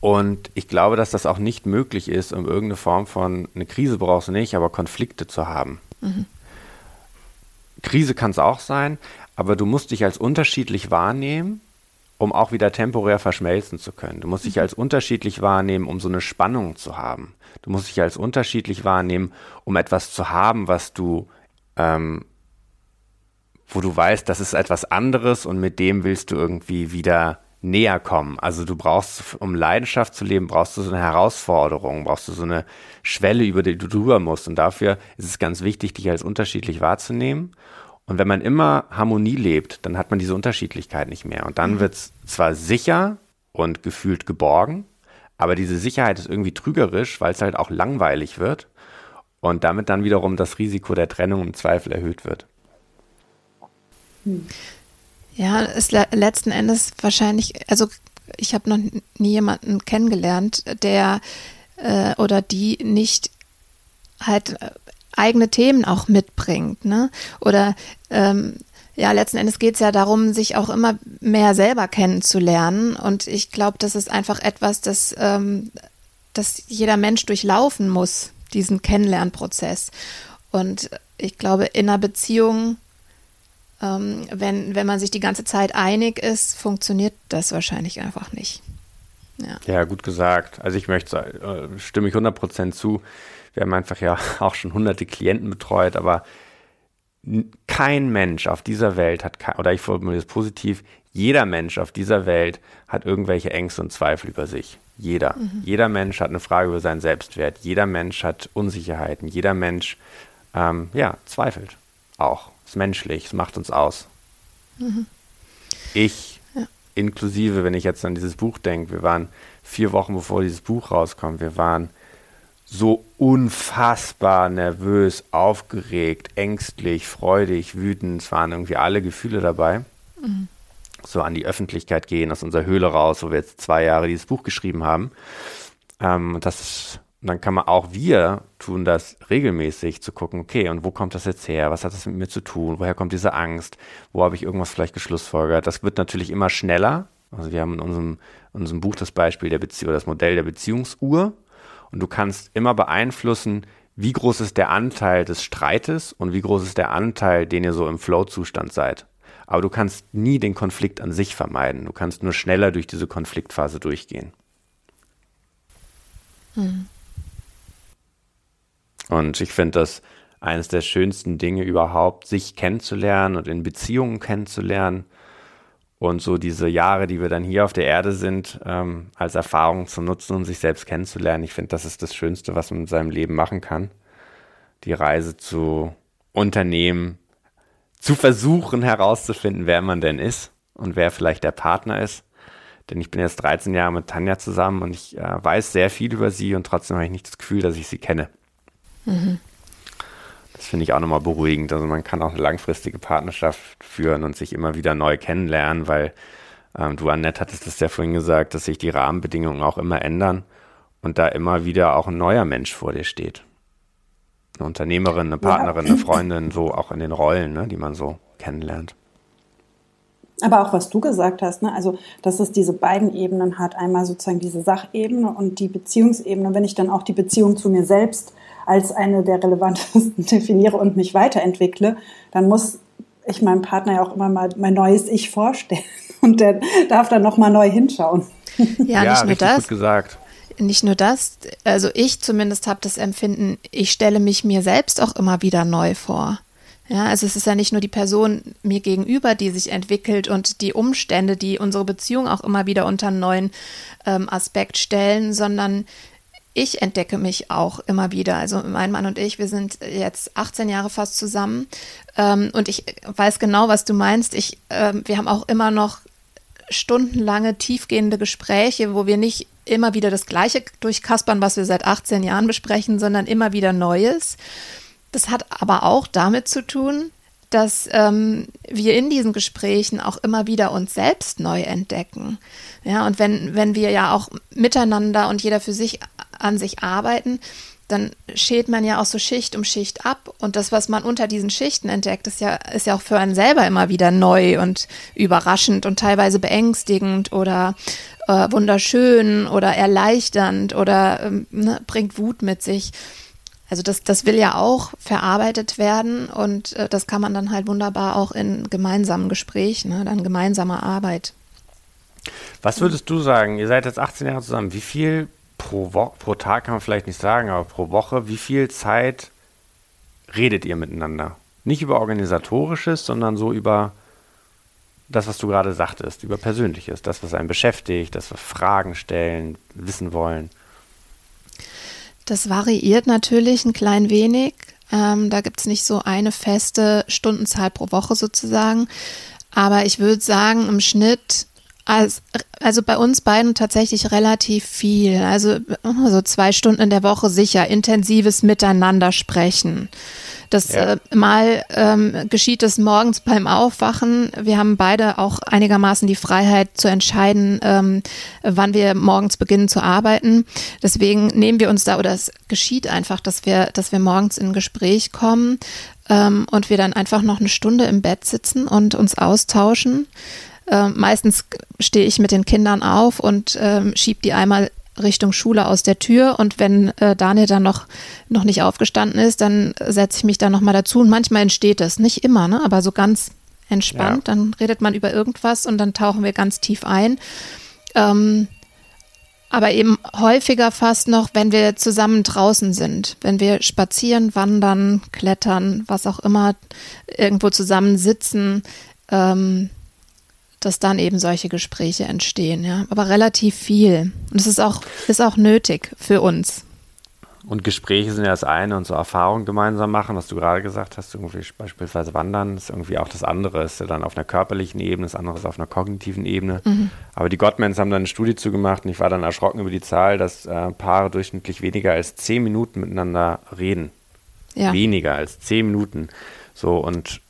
Und ich glaube, dass das auch nicht möglich ist, um irgendeine Form von, eine Krise brauchst du nicht, aber Konflikte zu haben. Mhm. Krise kann es auch sein, aber du musst dich als unterschiedlich wahrnehmen, um auch wieder temporär verschmelzen zu können. Du musst dich mhm. als unterschiedlich wahrnehmen, um so eine Spannung zu haben. Du musst dich als unterschiedlich wahrnehmen, um etwas zu haben, was du ähm, wo du weißt, das ist etwas anderes und mit dem willst du irgendwie wieder näher kommen. Also du brauchst, um Leidenschaft zu leben, brauchst du so eine Herausforderung, brauchst du so eine Schwelle, über die du drüber musst. Und dafür ist es ganz wichtig, dich als unterschiedlich wahrzunehmen. Und wenn man immer Harmonie lebt, dann hat man diese Unterschiedlichkeit nicht mehr. Und dann mhm. wird es zwar sicher und gefühlt geborgen, aber diese Sicherheit ist irgendwie trügerisch, weil es halt auch langweilig wird und damit dann wiederum das Risiko der Trennung im Zweifel erhöht wird. Ja, ist le letzten Endes wahrscheinlich, also ich habe noch nie jemanden kennengelernt, der äh, oder die nicht halt äh, eigene Themen auch mitbringt, ne? Oder ähm, ja, letzten Endes geht es ja darum, sich auch immer mehr selber kennenzulernen. Und ich glaube, das ist einfach etwas, das, ähm, das jeder Mensch durchlaufen muss, diesen Kennenlernprozess. Und ich glaube, in einer Beziehung ähm, wenn, wenn man sich die ganze Zeit einig ist, funktioniert das wahrscheinlich einfach nicht. Ja, ja gut gesagt. Also ich möchte, äh, stimme ich 100% zu. Wir haben einfach ja auch schon hunderte Klienten betreut, aber kein Mensch auf dieser Welt hat, oder ich formuliere es positiv, jeder Mensch auf dieser Welt hat irgendwelche Ängste und Zweifel über sich. Jeder. Mhm. Jeder Mensch hat eine Frage über seinen Selbstwert. Jeder Mensch hat Unsicherheiten. Jeder Mensch, ähm, ja, zweifelt auch ist menschlich, es macht uns aus. Mhm. Ich, ja. inklusive, wenn ich jetzt an dieses Buch denke, wir waren vier Wochen bevor dieses Buch rauskommt, wir waren so unfassbar nervös, aufgeregt, ängstlich, freudig, wütend. Es waren irgendwie alle Gefühle dabei. Mhm. So an die Öffentlichkeit gehen, aus unserer Höhle raus, wo wir jetzt zwei Jahre dieses Buch geschrieben haben. Ähm, das ist und dann kann man auch, wir tun das regelmäßig, zu gucken, okay, und wo kommt das jetzt her? Was hat das mit mir zu tun? Woher kommt diese Angst? Wo habe ich irgendwas vielleicht geschlussfolgert? Das wird natürlich immer schneller. Also wir haben in unserem, in unserem Buch das Beispiel der Beziehung, das Modell der Beziehungsuhr. Und du kannst immer beeinflussen, wie groß ist der Anteil des Streites und wie groß ist der Anteil, den ihr so im Flow-Zustand seid. Aber du kannst nie den Konflikt an sich vermeiden. Du kannst nur schneller durch diese Konfliktphase durchgehen. Hm. Und ich finde das eines der schönsten Dinge überhaupt, sich kennenzulernen und in Beziehungen kennenzulernen. Und so diese Jahre, die wir dann hier auf der Erde sind, ähm, als Erfahrung zu nutzen, um sich selbst kennenzulernen. Ich finde, das ist das Schönste, was man in seinem Leben machen kann. Die Reise zu unternehmen, zu versuchen herauszufinden, wer man denn ist und wer vielleicht der Partner ist. Denn ich bin jetzt 13 Jahre mit Tanja zusammen und ich äh, weiß sehr viel über sie und trotzdem habe ich nicht das Gefühl, dass ich sie kenne. Das finde ich auch nochmal beruhigend. Also man kann auch eine langfristige Partnerschaft führen und sich immer wieder neu kennenlernen, weil ähm, du, Annette, hattest es ja vorhin gesagt, dass sich die Rahmenbedingungen auch immer ändern und da immer wieder auch ein neuer Mensch vor dir steht. Eine Unternehmerin, eine Partnerin, ja. eine Freundin, so auch in den Rollen, ne, die man so kennenlernt. Aber auch was du gesagt hast, ne? also dass es diese beiden Ebenen hat, einmal sozusagen diese Sachebene und die Beziehungsebene. Wenn ich dann auch die Beziehung zu mir selbst als eine der relevantesten definiere und mich weiterentwickle, dann muss ich meinem Partner ja auch immer mal mein neues Ich vorstellen und der darf dann noch mal neu hinschauen. Ja, ja nicht nur das. Gut gesagt. Nicht nur das, also ich zumindest habe das Empfinden, ich stelle mich mir selbst auch immer wieder neu vor. Ja, also es ist ja nicht nur die Person mir gegenüber, die sich entwickelt und die Umstände, die unsere Beziehung auch immer wieder unter einen neuen ähm, Aspekt stellen, sondern ich entdecke mich auch immer wieder. Also mein Mann und ich, wir sind jetzt 18 Jahre fast zusammen ähm, und ich weiß genau, was du meinst. Ich, ähm, wir haben auch immer noch stundenlange, tiefgehende Gespräche, wo wir nicht immer wieder das Gleiche durchkaspern, was wir seit 18 Jahren besprechen, sondern immer wieder Neues. Das hat aber auch damit zu tun, dass ähm, wir in diesen Gesprächen auch immer wieder uns selbst neu entdecken. Ja, und wenn, wenn wir ja auch miteinander und jeder für sich an sich arbeiten, dann schält man ja auch so Schicht um Schicht ab. Und das, was man unter diesen Schichten entdeckt, ist ja, ist ja auch für einen selber immer wieder neu und überraschend und teilweise beängstigend oder äh, wunderschön oder erleichternd oder ähm, ne, bringt Wut mit sich. Also das, das will ja auch verarbeitet werden und äh, das kann man dann halt wunderbar auch in gemeinsamen Gesprächen, ne, dann gemeinsamer Arbeit was würdest du sagen? Ihr seid jetzt 18 Jahre zusammen. Wie viel pro, Wo pro Tag kann man vielleicht nicht sagen, aber pro Woche, wie viel Zeit redet ihr miteinander? Nicht über organisatorisches, sondern so über das, was du gerade sagtest, über Persönliches, das, was einen beschäftigt, das wir Fragen stellen, wissen wollen. Das variiert natürlich ein klein wenig. Ähm, da gibt es nicht so eine feste Stundenzahl pro Woche sozusagen. Aber ich würde sagen, im Schnitt also, also bei uns beiden tatsächlich relativ viel. Also so zwei Stunden in der Woche sicher. Intensives Miteinander sprechen. Das ja. äh, mal ähm, geschieht es morgens beim Aufwachen. Wir haben beide auch einigermaßen die Freiheit zu entscheiden, ähm, wann wir morgens beginnen zu arbeiten. Deswegen nehmen wir uns da oder es geschieht einfach, dass wir, dass wir morgens in ein Gespräch kommen ähm, und wir dann einfach noch eine Stunde im Bett sitzen und uns austauschen. Äh, meistens stehe ich mit den Kindern auf und ähm, schiebe die einmal Richtung Schule aus der Tür und wenn äh, Daniel dann noch, noch nicht aufgestanden ist, dann setze ich mich da nochmal dazu und manchmal entsteht es, nicht immer, ne? aber so ganz entspannt, ja. dann redet man über irgendwas und dann tauchen wir ganz tief ein. Ähm, aber eben häufiger fast noch, wenn wir zusammen draußen sind, wenn wir spazieren, wandern, klettern, was auch immer, irgendwo zusammen sitzen, ähm, dass dann eben solche Gespräche entstehen, ja. Aber relativ viel. Und es ist auch, ist auch nötig für uns. Und Gespräche sind ja das eine und so Erfahrungen gemeinsam machen, was du gerade gesagt hast, irgendwie beispielsweise Wandern, ist irgendwie auch das andere, ist ja dann auf einer körperlichen Ebene, das andere ist auf einer kognitiven Ebene. Mhm. Aber die Gottmans haben dann eine Studie zugemacht und ich war dann erschrocken über die Zahl, dass äh, Paare durchschnittlich weniger als zehn Minuten miteinander reden. Ja. Weniger als zehn Minuten. So, und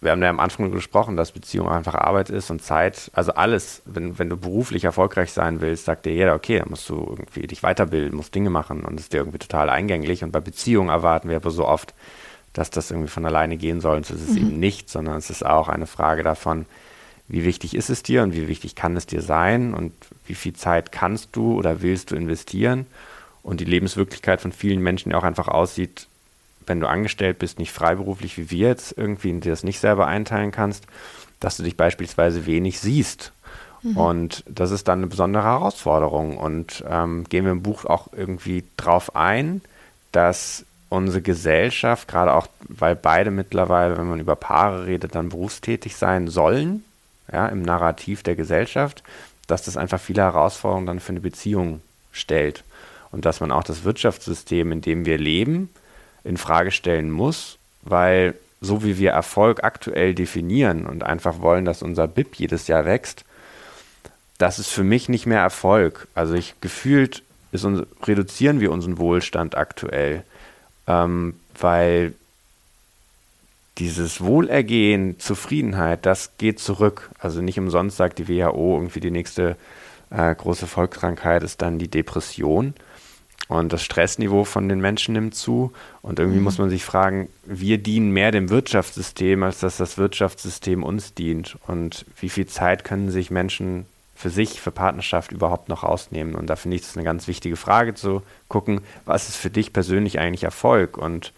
wir haben ja am Anfang gesprochen, dass Beziehung einfach Arbeit ist und Zeit, also alles, wenn, wenn du beruflich erfolgreich sein willst, sagt dir jeder, okay, dann musst du irgendwie dich weiterbilden, musst Dinge machen und ist dir irgendwie total eingänglich. Und bei Beziehungen erwarten wir aber so oft, dass das irgendwie von alleine gehen soll. Und das ist mhm. eben nicht, sondern es ist auch eine Frage davon, wie wichtig ist es dir und wie wichtig kann es dir sein und wie viel Zeit kannst du oder willst du investieren. Und die Lebenswirklichkeit von vielen Menschen ja auch einfach aussieht, wenn du angestellt bist, nicht freiberuflich wie wir jetzt irgendwie, dir das nicht selber einteilen kannst, dass du dich beispielsweise wenig siehst. Mhm. Und das ist dann eine besondere Herausforderung. Und ähm, gehen wir im Buch auch irgendwie drauf ein, dass unsere Gesellschaft, gerade auch, weil beide mittlerweile, wenn man über Paare redet, dann berufstätig sein sollen, ja, im Narrativ der Gesellschaft, dass das einfach viele Herausforderungen dann für eine Beziehung stellt. Und dass man auch das Wirtschaftssystem, in dem wir leben, in Frage stellen muss, weil so wie wir Erfolg aktuell definieren und einfach wollen, dass unser BIP jedes Jahr wächst, das ist für mich nicht mehr Erfolg. Also ich gefühlt ist uns, reduzieren wir unseren Wohlstand aktuell, ähm, weil dieses Wohlergehen, Zufriedenheit, das geht zurück. Also nicht umsonst sagt die WHO irgendwie die nächste äh, große Volkskrankheit ist dann die Depression. Und das Stressniveau von den Menschen nimmt zu. Und irgendwie mhm. muss man sich fragen, wir dienen mehr dem Wirtschaftssystem, als dass das Wirtschaftssystem uns dient. Und wie viel Zeit können sich Menschen für sich, für Partnerschaft überhaupt noch ausnehmen? Und da finde ich das eine ganz wichtige Frage zu gucken, was ist für dich persönlich eigentlich Erfolg? Und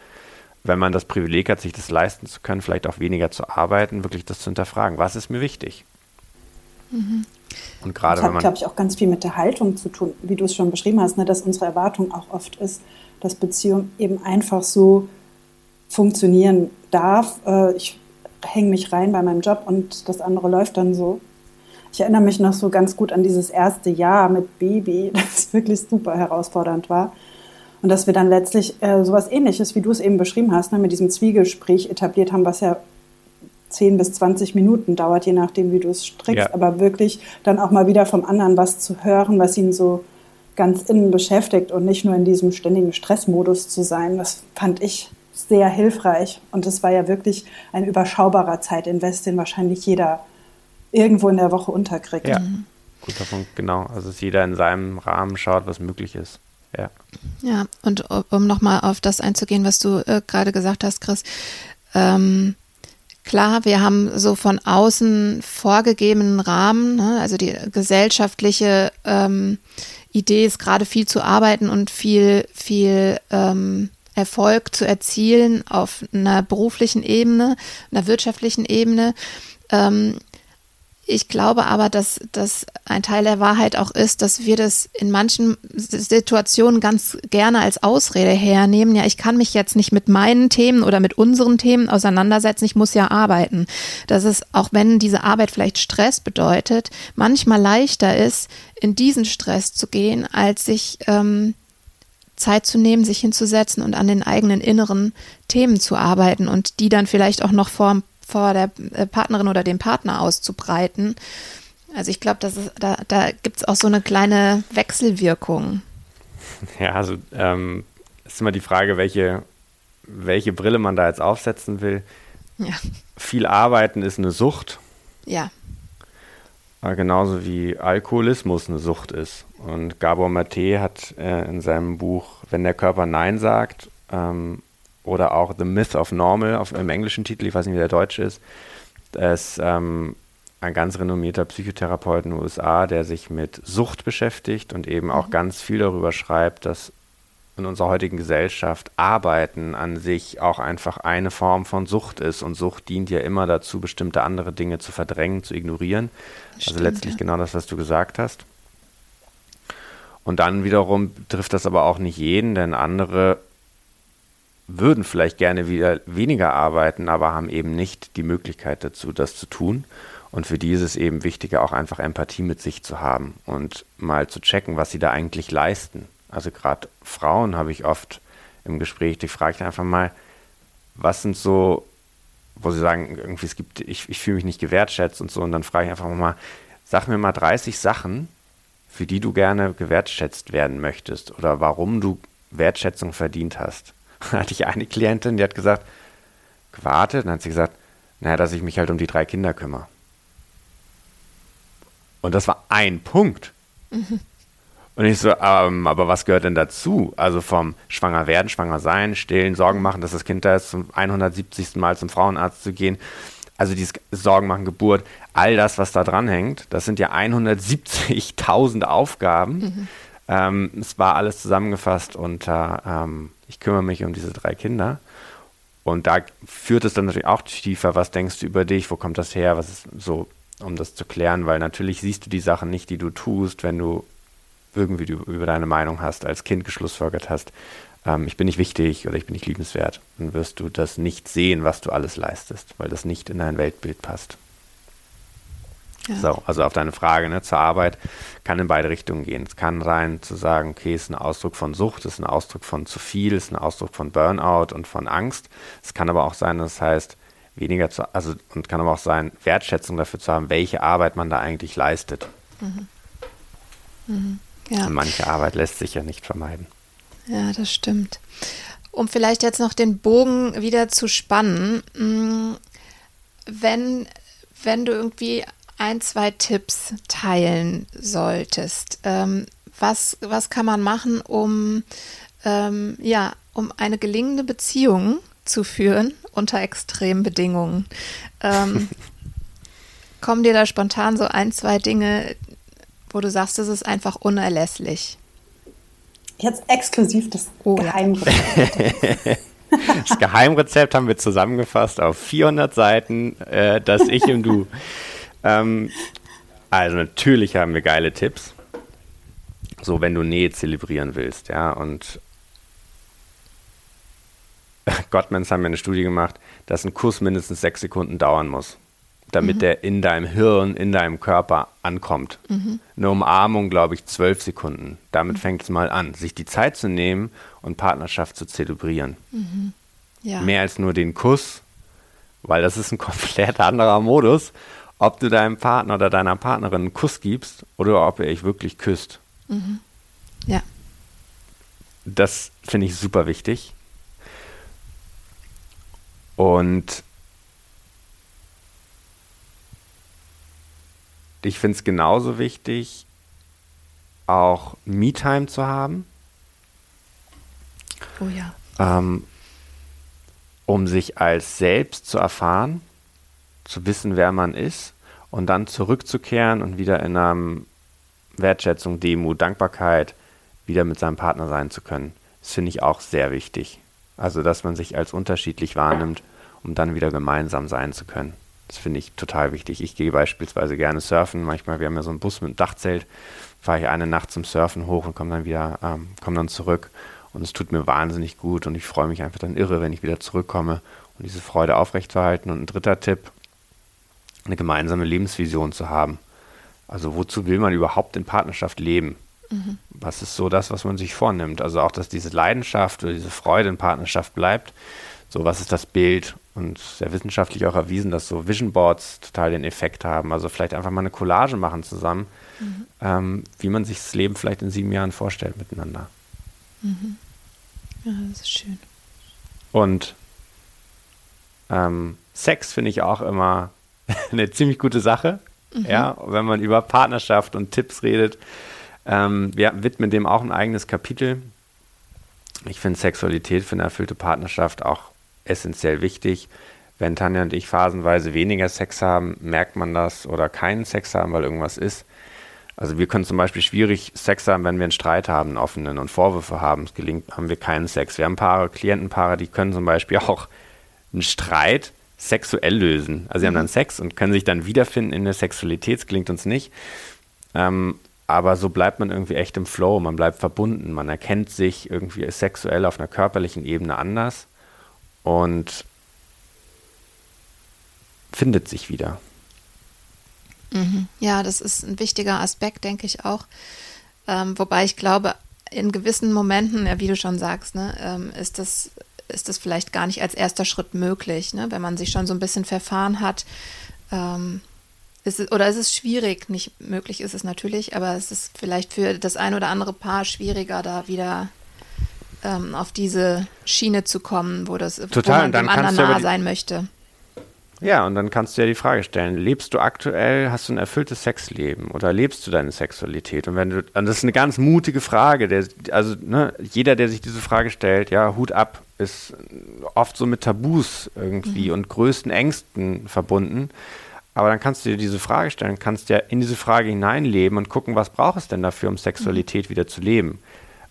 wenn man das Privileg hat, sich das leisten zu können, vielleicht auch weniger zu arbeiten, wirklich das zu hinterfragen. Was ist mir wichtig? Mhm. Und gerade das hat, glaube ich, auch ganz viel mit der Haltung zu tun, wie du es schon beschrieben hast, ne, dass unsere Erwartung auch oft ist, dass Beziehung eben einfach so funktionieren darf. Äh, ich hänge mich rein bei meinem Job und das andere läuft dann so. Ich erinnere mich noch so ganz gut an dieses erste Jahr mit Baby, das wirklich super herausfordernd war. Und dass wir dann letztlich äh, sowas ähnliches, wie du es eben beschrieben hast, ne, mit diesem Zwiegespräch etabliert haben, was ja 10 bis 20 Minuten dauert, je nachdem, wie du es strickst, ja. aber wirklich dann auch mal wieder vom anderen was zu hören, was ihn so ganz innen beschäftigt und nicht nur in diesem ständigen Stressmodus zu sein, das fand ich sehr hilfreich. Und es war ja wirklich ein überschaubarer Zeitinvest, den wahrscheinlich jeder irgendwo in der Woche unterkriegt. Ja, guter Punkt, genau. Also dass jeder in seinem Rahmen schaut, was möglich ist. Ja. Ja, und um nochmal auf das einzugehen, was du äh, gerade gesagt hast, Chris, ähm, Klar, wir haben so von außen vorgegebenen Rahmen, ne? also die gesellschaftliche ähm, Idee ist gerade viel zu arbeiten und viel, viel ähm, Erfolg zu erzielen auf einer beruflichen Ebene, einer wirtschaftlichen Ebene. Ähm, ich glaube aber, dass das ein Teil der Wahrheit auch ist, dass wir das in manchen Situationen ganz gerne als Ausrede hernehmen. Ja, ich kann mich jetzt nicht mit meinen Themen oder mit unseren Themen auseinandersetzen, ich muss ja arbeiten. Dass es, auch wenn diese Arbeit vielleicht Stress bedeutet, manchmal leichter ist, in diesen Stress zu gehen, als sich ähm, Zeit zu nehmen, sich hinzusetzen und an den eigenen inneren Themen zu arbeiten und die dann vielleicht auch noch vor vor der äh, Partnerin oder dem Partner auszubreiten. Also ich glaube, da, da gibt es auch so eine kleine Wechselwirkung. Ja, also ähm, ist immer die Frage, welche, welche Brille man da jetzt aufsetzen will. Ja. Viel Arbeiten ist eine Sucht. Ja. Aber genauso wie Alkoholismus eine Sucht ist. Und Gabor Mate hat äh, in seinem Buch Wenn der Körper Nein sagt, ähm, oder auch The Myth of Normal auf, im englischen Titel, ich weiß nicht, wie der deutsche ist. Das ist ähm, ein ganz renommierter Psychotherapeut in den USA, der sich mit Sucht beschäftigt und eben auch mhm. ganz viel darüber schreibt, dass in unserer heutigen Gesellschaft Arbeiten an sich auch einfach eine Form von Sucht ist. Und Sucht dient ja immer dazu, bestimmte andere Dinge zu verdrängen, zu ignorieren. Also Stimmt, also letztlich ja. genau das, was du gesagt hast. Und dann wiederum trifft das aber auch nicht jeden, denn andere würden vielleicht gerne wieder weniger arbeiten, aber haben eben nicht die Möglichkeit dazu, das zu tun. Und für die ist es eben wichtiger, auch einfach Empathie mit sich zu haben und mal zu checken, was sie da eigentlich leisten. Also gerade Frauen habe ich oft im Gespräch, die frage ich einfach mal, was sind so, wo sie sagen, irgendwie es gibt, ich, ich fühle mich nicht gewertschätzt und so, und dann frage ich einfach mal, sag mir mal 30 Sachen, für die du gerne gewertschätzt werden möchtest oder warum du Wertschätzung verdient hast. Hatte ich eine Klientin, die hat gesagt, gewartet, dann hat sie gesagt, naja, dass ich mich halt um die drei Kinder kümmere. Und das war ein Punkt. Mhm. Und ich so, ähm, aber was gehört denn dazu? Also vom Schwanger werden, Schwanger sein, stillen, Sorgen machen, dass das Kind da ist, zum 170. Mal zum Frauenarzt zu gehen. Also dieses Sorgen machen, Geburt, all das, was da dran hängt, das sind ja 170.000 Aufgaben. Mhm. Ähm, es war alles zusammengefasst unter, ähm, ich kümmere mich um diese drei Kinder. Und da führt es dann natürlich auch tiefer, was denkst du über dich, wo kommt das her, was ist so, um das zu klären, weil natürlich siehst du die Sachen nicht, die du tust, wenn du irgendwie du über deine Meinung hast, als Kind geschlussfolgert hast, ähm, ich bin nicht wichtig oder ich bin nicht liebenswert, dann wirst du das nicht sehen, was du alles leistest, weil das nicht in dein Weltbild passt. Ja. So, also auf deine Frage ne, zur Arbeit kann in beide Richtungen gehen. Es kann rein zu sagen, okay, es ist ein Ausdruck von Sucht, es ist ein Ausdruck von zu viel, es ist ein Ausdruck von Burnout und von Angst. Es kann aber auch sein, das heißt, weniger zu, also und kann aber auch sein, Wertschätzung dafür zu haben, welche Arbeit man da eigentlich leistet. Mhm. Mhm. Ja. Manche Arbeit lässt sich ja nicht vermeiden. Ja, das stimmt. Um vielleicht jetzt noch den Bogen wieder zu spannen, mm, wenn, wenn du irgendwie ein, zwei Tipps teilen solltest, ähm, was, was kann man machen, um, ähm, ja, um eine gelingende Beziehung zu führen unter extremen Bedingungen? Ähm, kommen dir da spontan so ein, zwei Dinge, wo du sagst, es ist einfach unerlässlich? Jetzt exklusiv das oh, Geheimrezept. das Geheimrezept haben wir zusammengefasst auf 400 Seiten, äh, das Ich im Du. Ähm, also natürlich haben wir geile Tipps. So, wenn du Nähe zelebrieren willst, ja, und Gottmans haben ja eine Studie gemacht, dass ein Kuss mindestens sechs Sekunden dauern muss damit mhm. der in deinem Hirn, in deinem Körper ankommt. Mhm. Eine Umarmung, glaube ich, zwölf Sekunden. Damit mhm. fängt es mal an, sich die Zeit zu nehmen und Partnerschaft zu zelebrieren. Mhm. Ja. Mehr als nur den Kuss, weil das ist ein komplett anderer Modus, ob du deinem Partner oder deiner Partnerin einen Kuss gibst oder ob er dich wirklich küsst. Mhm. Ja. Das finde ich super wichtig. Und ich finde es genauso wichtig, auch Me-Time zu haben. Oh ja. Ähm, um sich als selbst zu erfahren, zu wissen, wer man ist und dann zurückzukehren und wieder in einem Wertschätzung, Demut, Dankbarkeit wieder mit seinem Partner sein zu können. Das finde ich auch sehr wichtig. Also, dass man sich als unterschiedlich wahrnimmt, um dann wieder gemeinsam sein zu können. Das finde ich total wichtig. Ich gehe beispielsweise gerne surfen. Manchmal, wir haben ja so einen Bus mit einem Dachzelt, fahre ich eine Nacht zum Surfen hoch und komme dann wieder, ähm, komme dann zurück. Und es tut mir wahnsinnig gut und ich freue mich einfach dann irre, wenn ich wieder zurückkomme und diese Freude aufrechtzuerhalten. Und ein dritter Tipp, eine gemeinsame Lebensvision zu haben. Also wozu will man überhaupt in Partnerschaft leben? Mhm. Was ist so das, was man sich vornimmt? Also auch, dass diese Leidenschaft oder diese Freude in Partnerschaft bleibt. So, was ist das Bild? und sehr wissenschaftlich auch erwiesen, dass so Vision Boards total den Effekt haben. Also vielleicht einfach mal eine Collage machen zusammen, mhm. ähm, wie man sich das Leben vielleicht in sieben Jahren vorstellt miteinander. Mhm. Ja, das ist schön. Und ähm, Sex finde ich auch immer eine ziemlich gute Sache. Mhm. Ja, wenn man über Partnerschaft und Tipps redet. Ähm, wir widmen dem auch ein eigenes Kapitel. Ich finde Sexualität für eine erfüllte Partnerschaft auch essentiell wichtig. Wenn Tanja und ich phasenweise weniger Sex haben, merkt man das oder keinen Sex haben, weil irgendwas ist. Also wir können zum Beispiel schwierig Sex haben, wenn wir einen Streit haben, einen offenen und Vorwürfe haben. Es gelingt, haben wir keinen Sex. Wir haben Paare, Klientenpaare, die können zum Beispiel auch einen Streit sexuell lösen. Also sie haben dann Sex und können sich dann wiederfinden in der Sexualität. Es gelingt uns nicht. Ähm, aber so bleibt man irgendwie echt im Flow, man bleibt verbunden, man erkennt sich irgendwie sexuell auf einer körperlichen Ebene anders und findet sich wieder. Mhm. Ja, das ist ein wichtiger Aspekt, denke ich auch. Ähm, wobei ich glaube, in gewissen Momenten, ja, wie du schon sagst, ne, ähm, ist das ist das vielleicht gar nicht als erster Schritt möglich, ne? wenn man sich schon so ein bisschen verfahren hat. Ähm, ist es, oder ist es schwierig, nicht möglich ist es natürlich, aber es ist vielleicht für das ein oder andere Paar schwieriger, da wieder ähm, auf diese Schiene zu kommen, wo das Total, wo man dem anderen nahe sein möchte. Ja, und dann kannst du ja die Frage stellen, lebst du aktuell, hast du ein erfülltes Sexleben oder lebst du deine Sexualität? Und wenn du, und das ist eine ganz mutige Frage, der, also ne, jeder, der sich diese Frage stellt, ja, Hut ab, ist oft so mit Tabus irgendwie mhm. und größten Ängsten verbunden. Aber dann kannst du dir diese Frage stellen, kannst ja in diese Frage hineinleben und gucken, was braucht es denn dafür, um Sexualität mhm. wieder zu leben?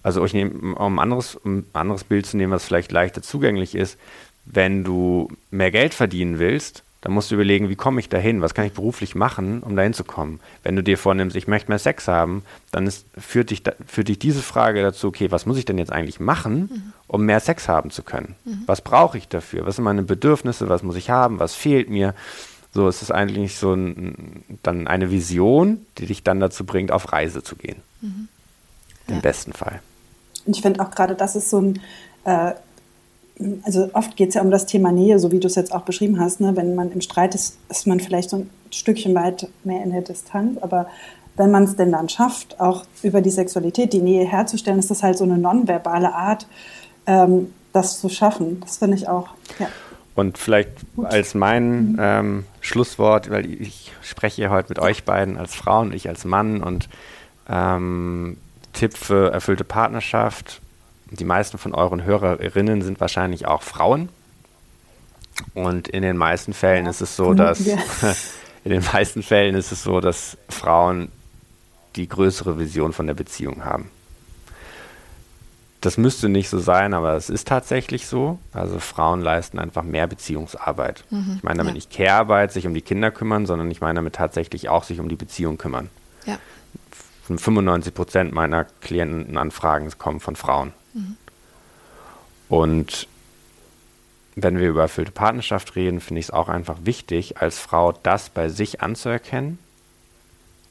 Also ich nehme, um anderes, um ein anderes Bild zu nehmen, was vielleicht leichter zugänglich ist, wenn du mehr Geld verdienen willst, dann musst du überlegen, wie komme ich dahin? Was kann ich beruflich machen, um dahin zu kommen? Wenn du dir vornimmst, ich möchte mehr Sex haben, dann ist, führt, dich, führt dich diese Frage dazu, okay, was muss ich denn jetzt eigentlich machen, mhm. um mehr Sex haben zu können? Mhm. Was brauche ich dafür? Was sind meine Bedürfnisse? Was muss ich haben? Was fehlt mir? So, es ist eigentlich so ein, dann eine Vision, die dich dann dazu bringt, auf Reise zu gehen. Mhm. Im ja. besten Fall. Und ich finde auch gerade, das ist so ein äh, also oft geht es ja um das Thema Nähe, so wie du es jetzt auch beschrieben hast. Ne? Wenn man im Streit ist, ist man vielleicht so ein Stückchen weit mehr in der Distanz. Aber wenn man es denn dann schafft, auch über die Sexualität die Nähe herzustellen, ist das halt so eine nonverbale Art, ähm, das zu schaffen. Das finde ich auch. Ja. Und vielleicht Gut. als mein mhm. ähm, Schlusswort, weil ich spreche ja heute mit euch beiden als Frauen, ich als Mann und ähm, Tipp für erfüllte Partnerschaft die meisten von euren Hörerinnen sind wahrscheinlich auch Frauen. Und in den meisten Fällen ist es so, dass in den meisten Fällen ist es so, dass Frauen die größere Vision von der Beziehung haben. Das müsste nicht so sein, aber es ist tatsächlich so. Also Frauen leisten einfach mehr Beziehungsarbeit. Mhm, ich meine damit ja. nicht Care-Arbeit, sich um die Kinder kümmern, sondern ich meine damit tatsächlich auch sich um die Beziehung kümmern. Ja. 95 Prozent meiner Klientenanfragen kommen von Frauen. Und wenn wir über erfüllte Partnerschaft reden, finde ich es auch einfach wichtig, als Frau das bei sich anzuerkennen,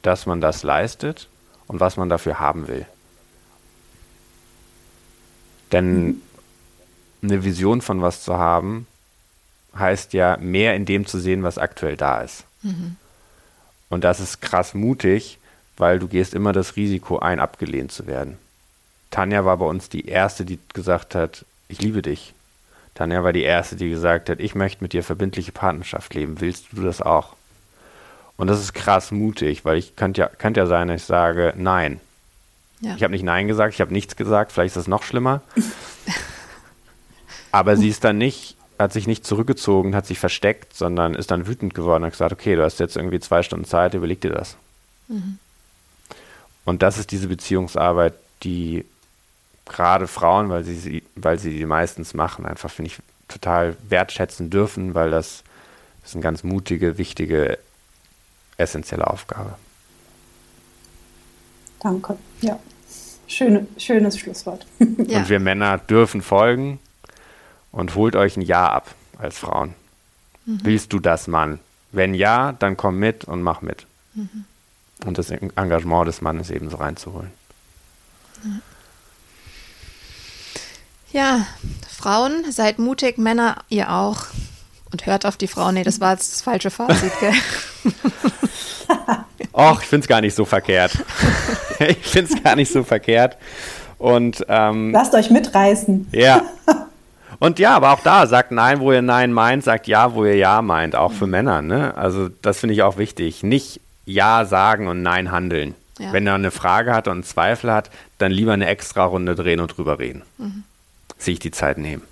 dass man das leistet und was man dafür haben will. Denn eine Vision von was zu haben, heißt ja mehr in dem zu sehen, was aktuell da ist. Mhm. Und das ist krass mutig, weil du gehst immer das Risiko ein, abgelehnt zu werden. Tanja war bei uns die erste, die gesagt hat, ich liebe dich. Tanja war die erste, die gesagt hat, ich möchte mit dir verbindliche Partnerschaft leben. Willst du das auch? Und das ist krass mutig, weil ich könnte ja, könnte ja sein, dass ich sage, nein. Ja. Ich habe nicht Nein gesagt, ich habe nichts gesagt, vielleicht ist das noch schlimmer. Aber sie ist dann nicht, hat sich nicht zurückgezogen, hat sich versteckt, sondern ist dann wütend geworden und hat gesagt, okay, du hast jetzt irgendwie zwei Stunden Zeit, überleg dir das. Mhm. Und das ist diese Beziehungsarbeit, die gerade Frauen, weil sie, sie, weil sie die meistens machen, einfach finde ich total wertschätzen dürfen, weil das, das ist eine ganz mutige, wichtige, essentielle Aufgabe. Danke. Ja. Schöne, schönes Schlusswort. Ja. Und wir Männer dürfen folgen und holt euch ein Ja ab als Frauen. Mhm. Willst du das, Mann? Wenn ja, dann komm mit und mach mit. Mhm. Und das Engagement des Mannes ebenso reinzuholen. Ja. Ja, Frauen, seid mutig, Männer, ihr auch. Und hört auf die Frauen. Nee, das war jetzt das falsche Fazit, gell? Och, ich finde es gar nicht so verkehrt. ich finde es gar nicht so verkehrt. Und, ähm, Lasst euch mitreißen. Ja. Und ja, aber auch da, sagt Nein, wo ihr Nein meint, sagt Ja, wo ihr Ja meint, auch für Männer. Ne? Also das finde ich auch wichtig. Nicht Ja sagen und Nein handeln. Ja. Wenn er eine Frage hat und einen Zweifel hat, dann lieber eine extra Runde drehen und drüber reden. Mhm sich die Zeit nehmen.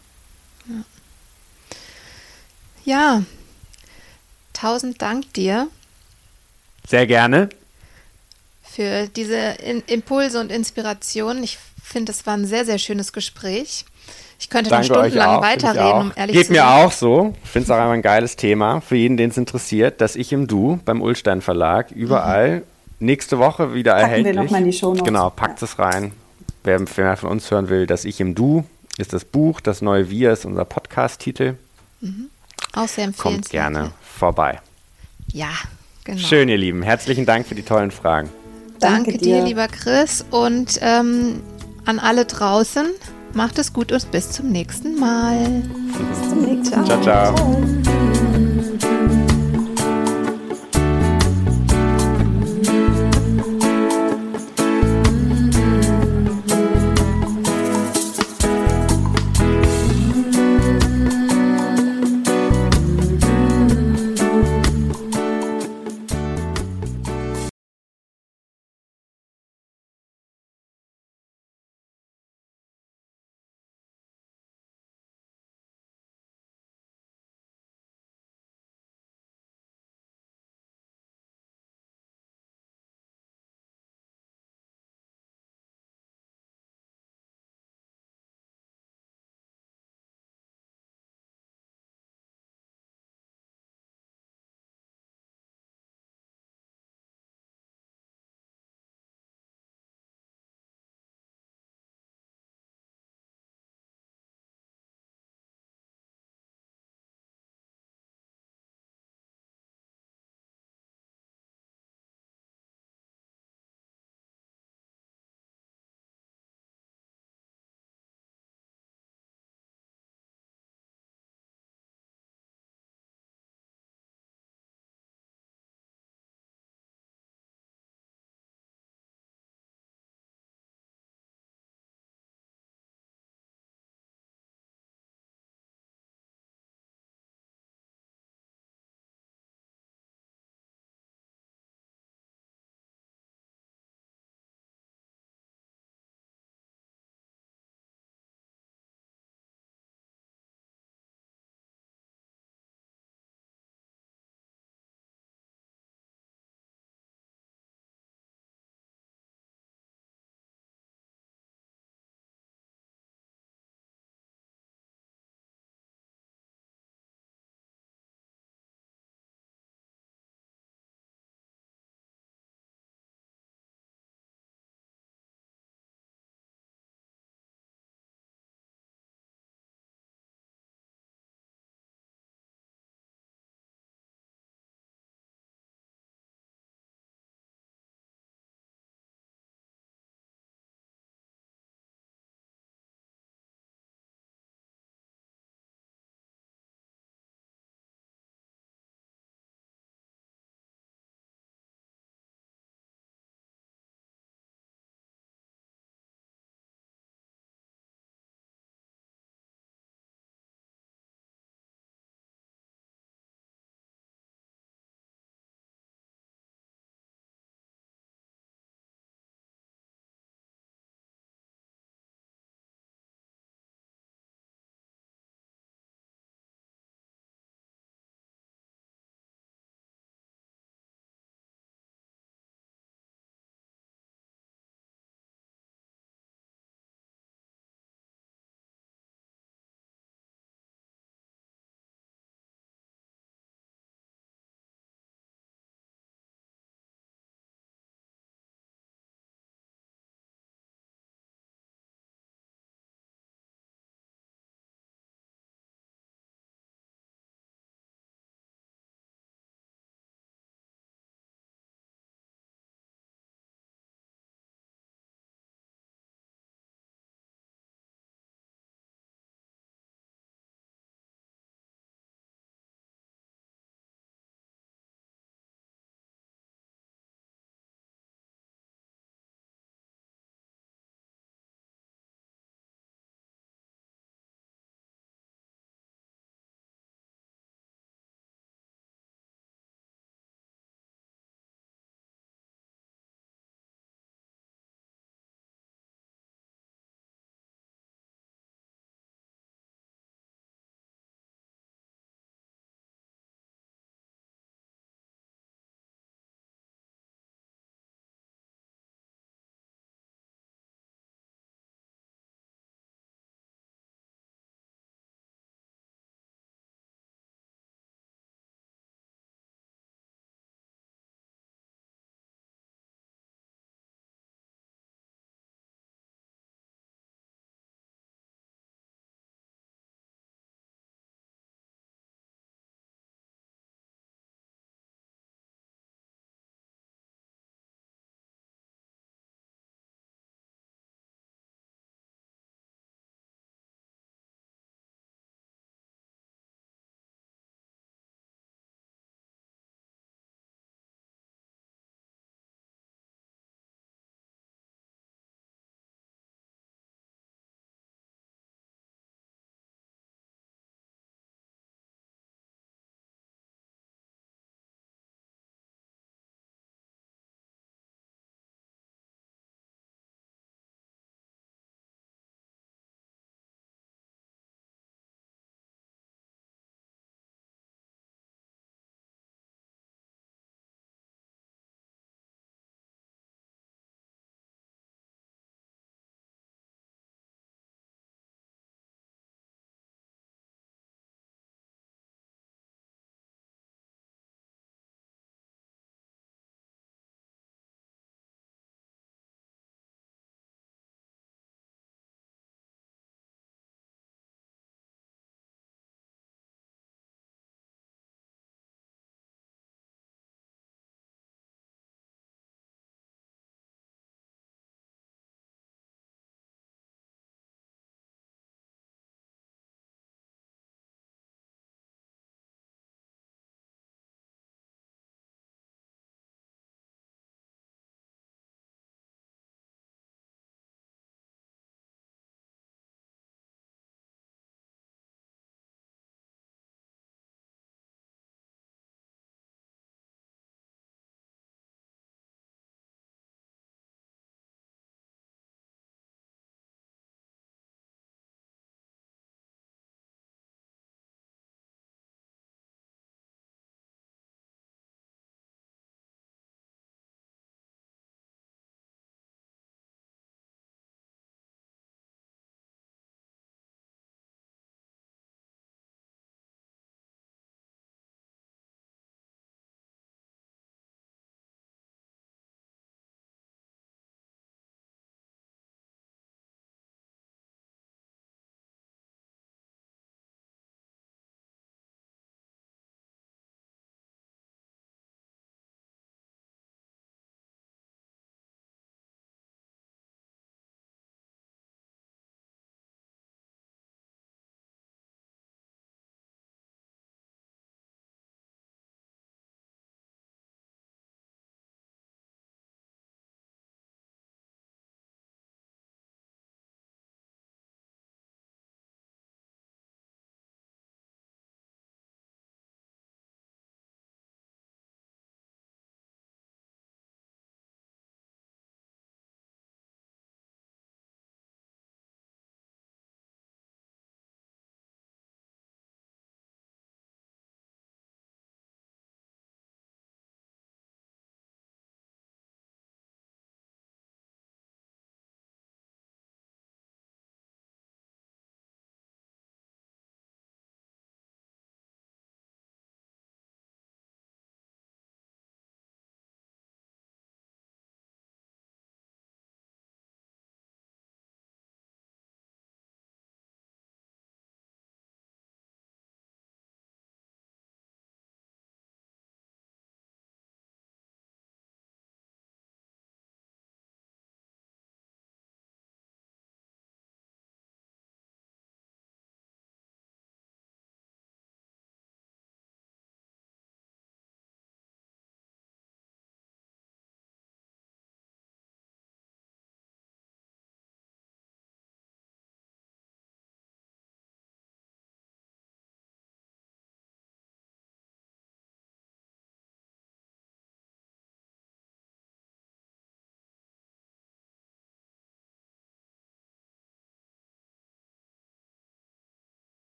Ja. ja, tausend Dank dir. Sehr gerne. Für diese In Impulse und Inspirationen. Ich finde, es war ein sehr, sehr schönes Gespräch. Ich könnte Danke noch stundenlang weiterreden, um ehrlich Geht zu sein. Geht mir auch so. Ich finde es auch einfach ein geiles Thema für jeden, den es interessiert, dass ich im Du beim Ulstein Verlag überall mhm. nächste Woche wieder Packen erhältlich. Wir noch mal in die Shownotes. Genau, packt es rein. Wer, wer von uns hören will, dass ich im Du ist das Buch. Das neue Wir ist unser Podcast-Titel. Mhm. Auch sehr empfehlenswert. Kommt gerne vorbei. Ja, genau. Schön, ihr Lieben. Herzlichen Dank für die tollen Fragen. Danke, Danke dir, lieber Chris. Und ähm, an alle draußen, macht es gut und bis zum nächsten Mal. Bis zum nächsten Mal. ciao. ciao. ciao.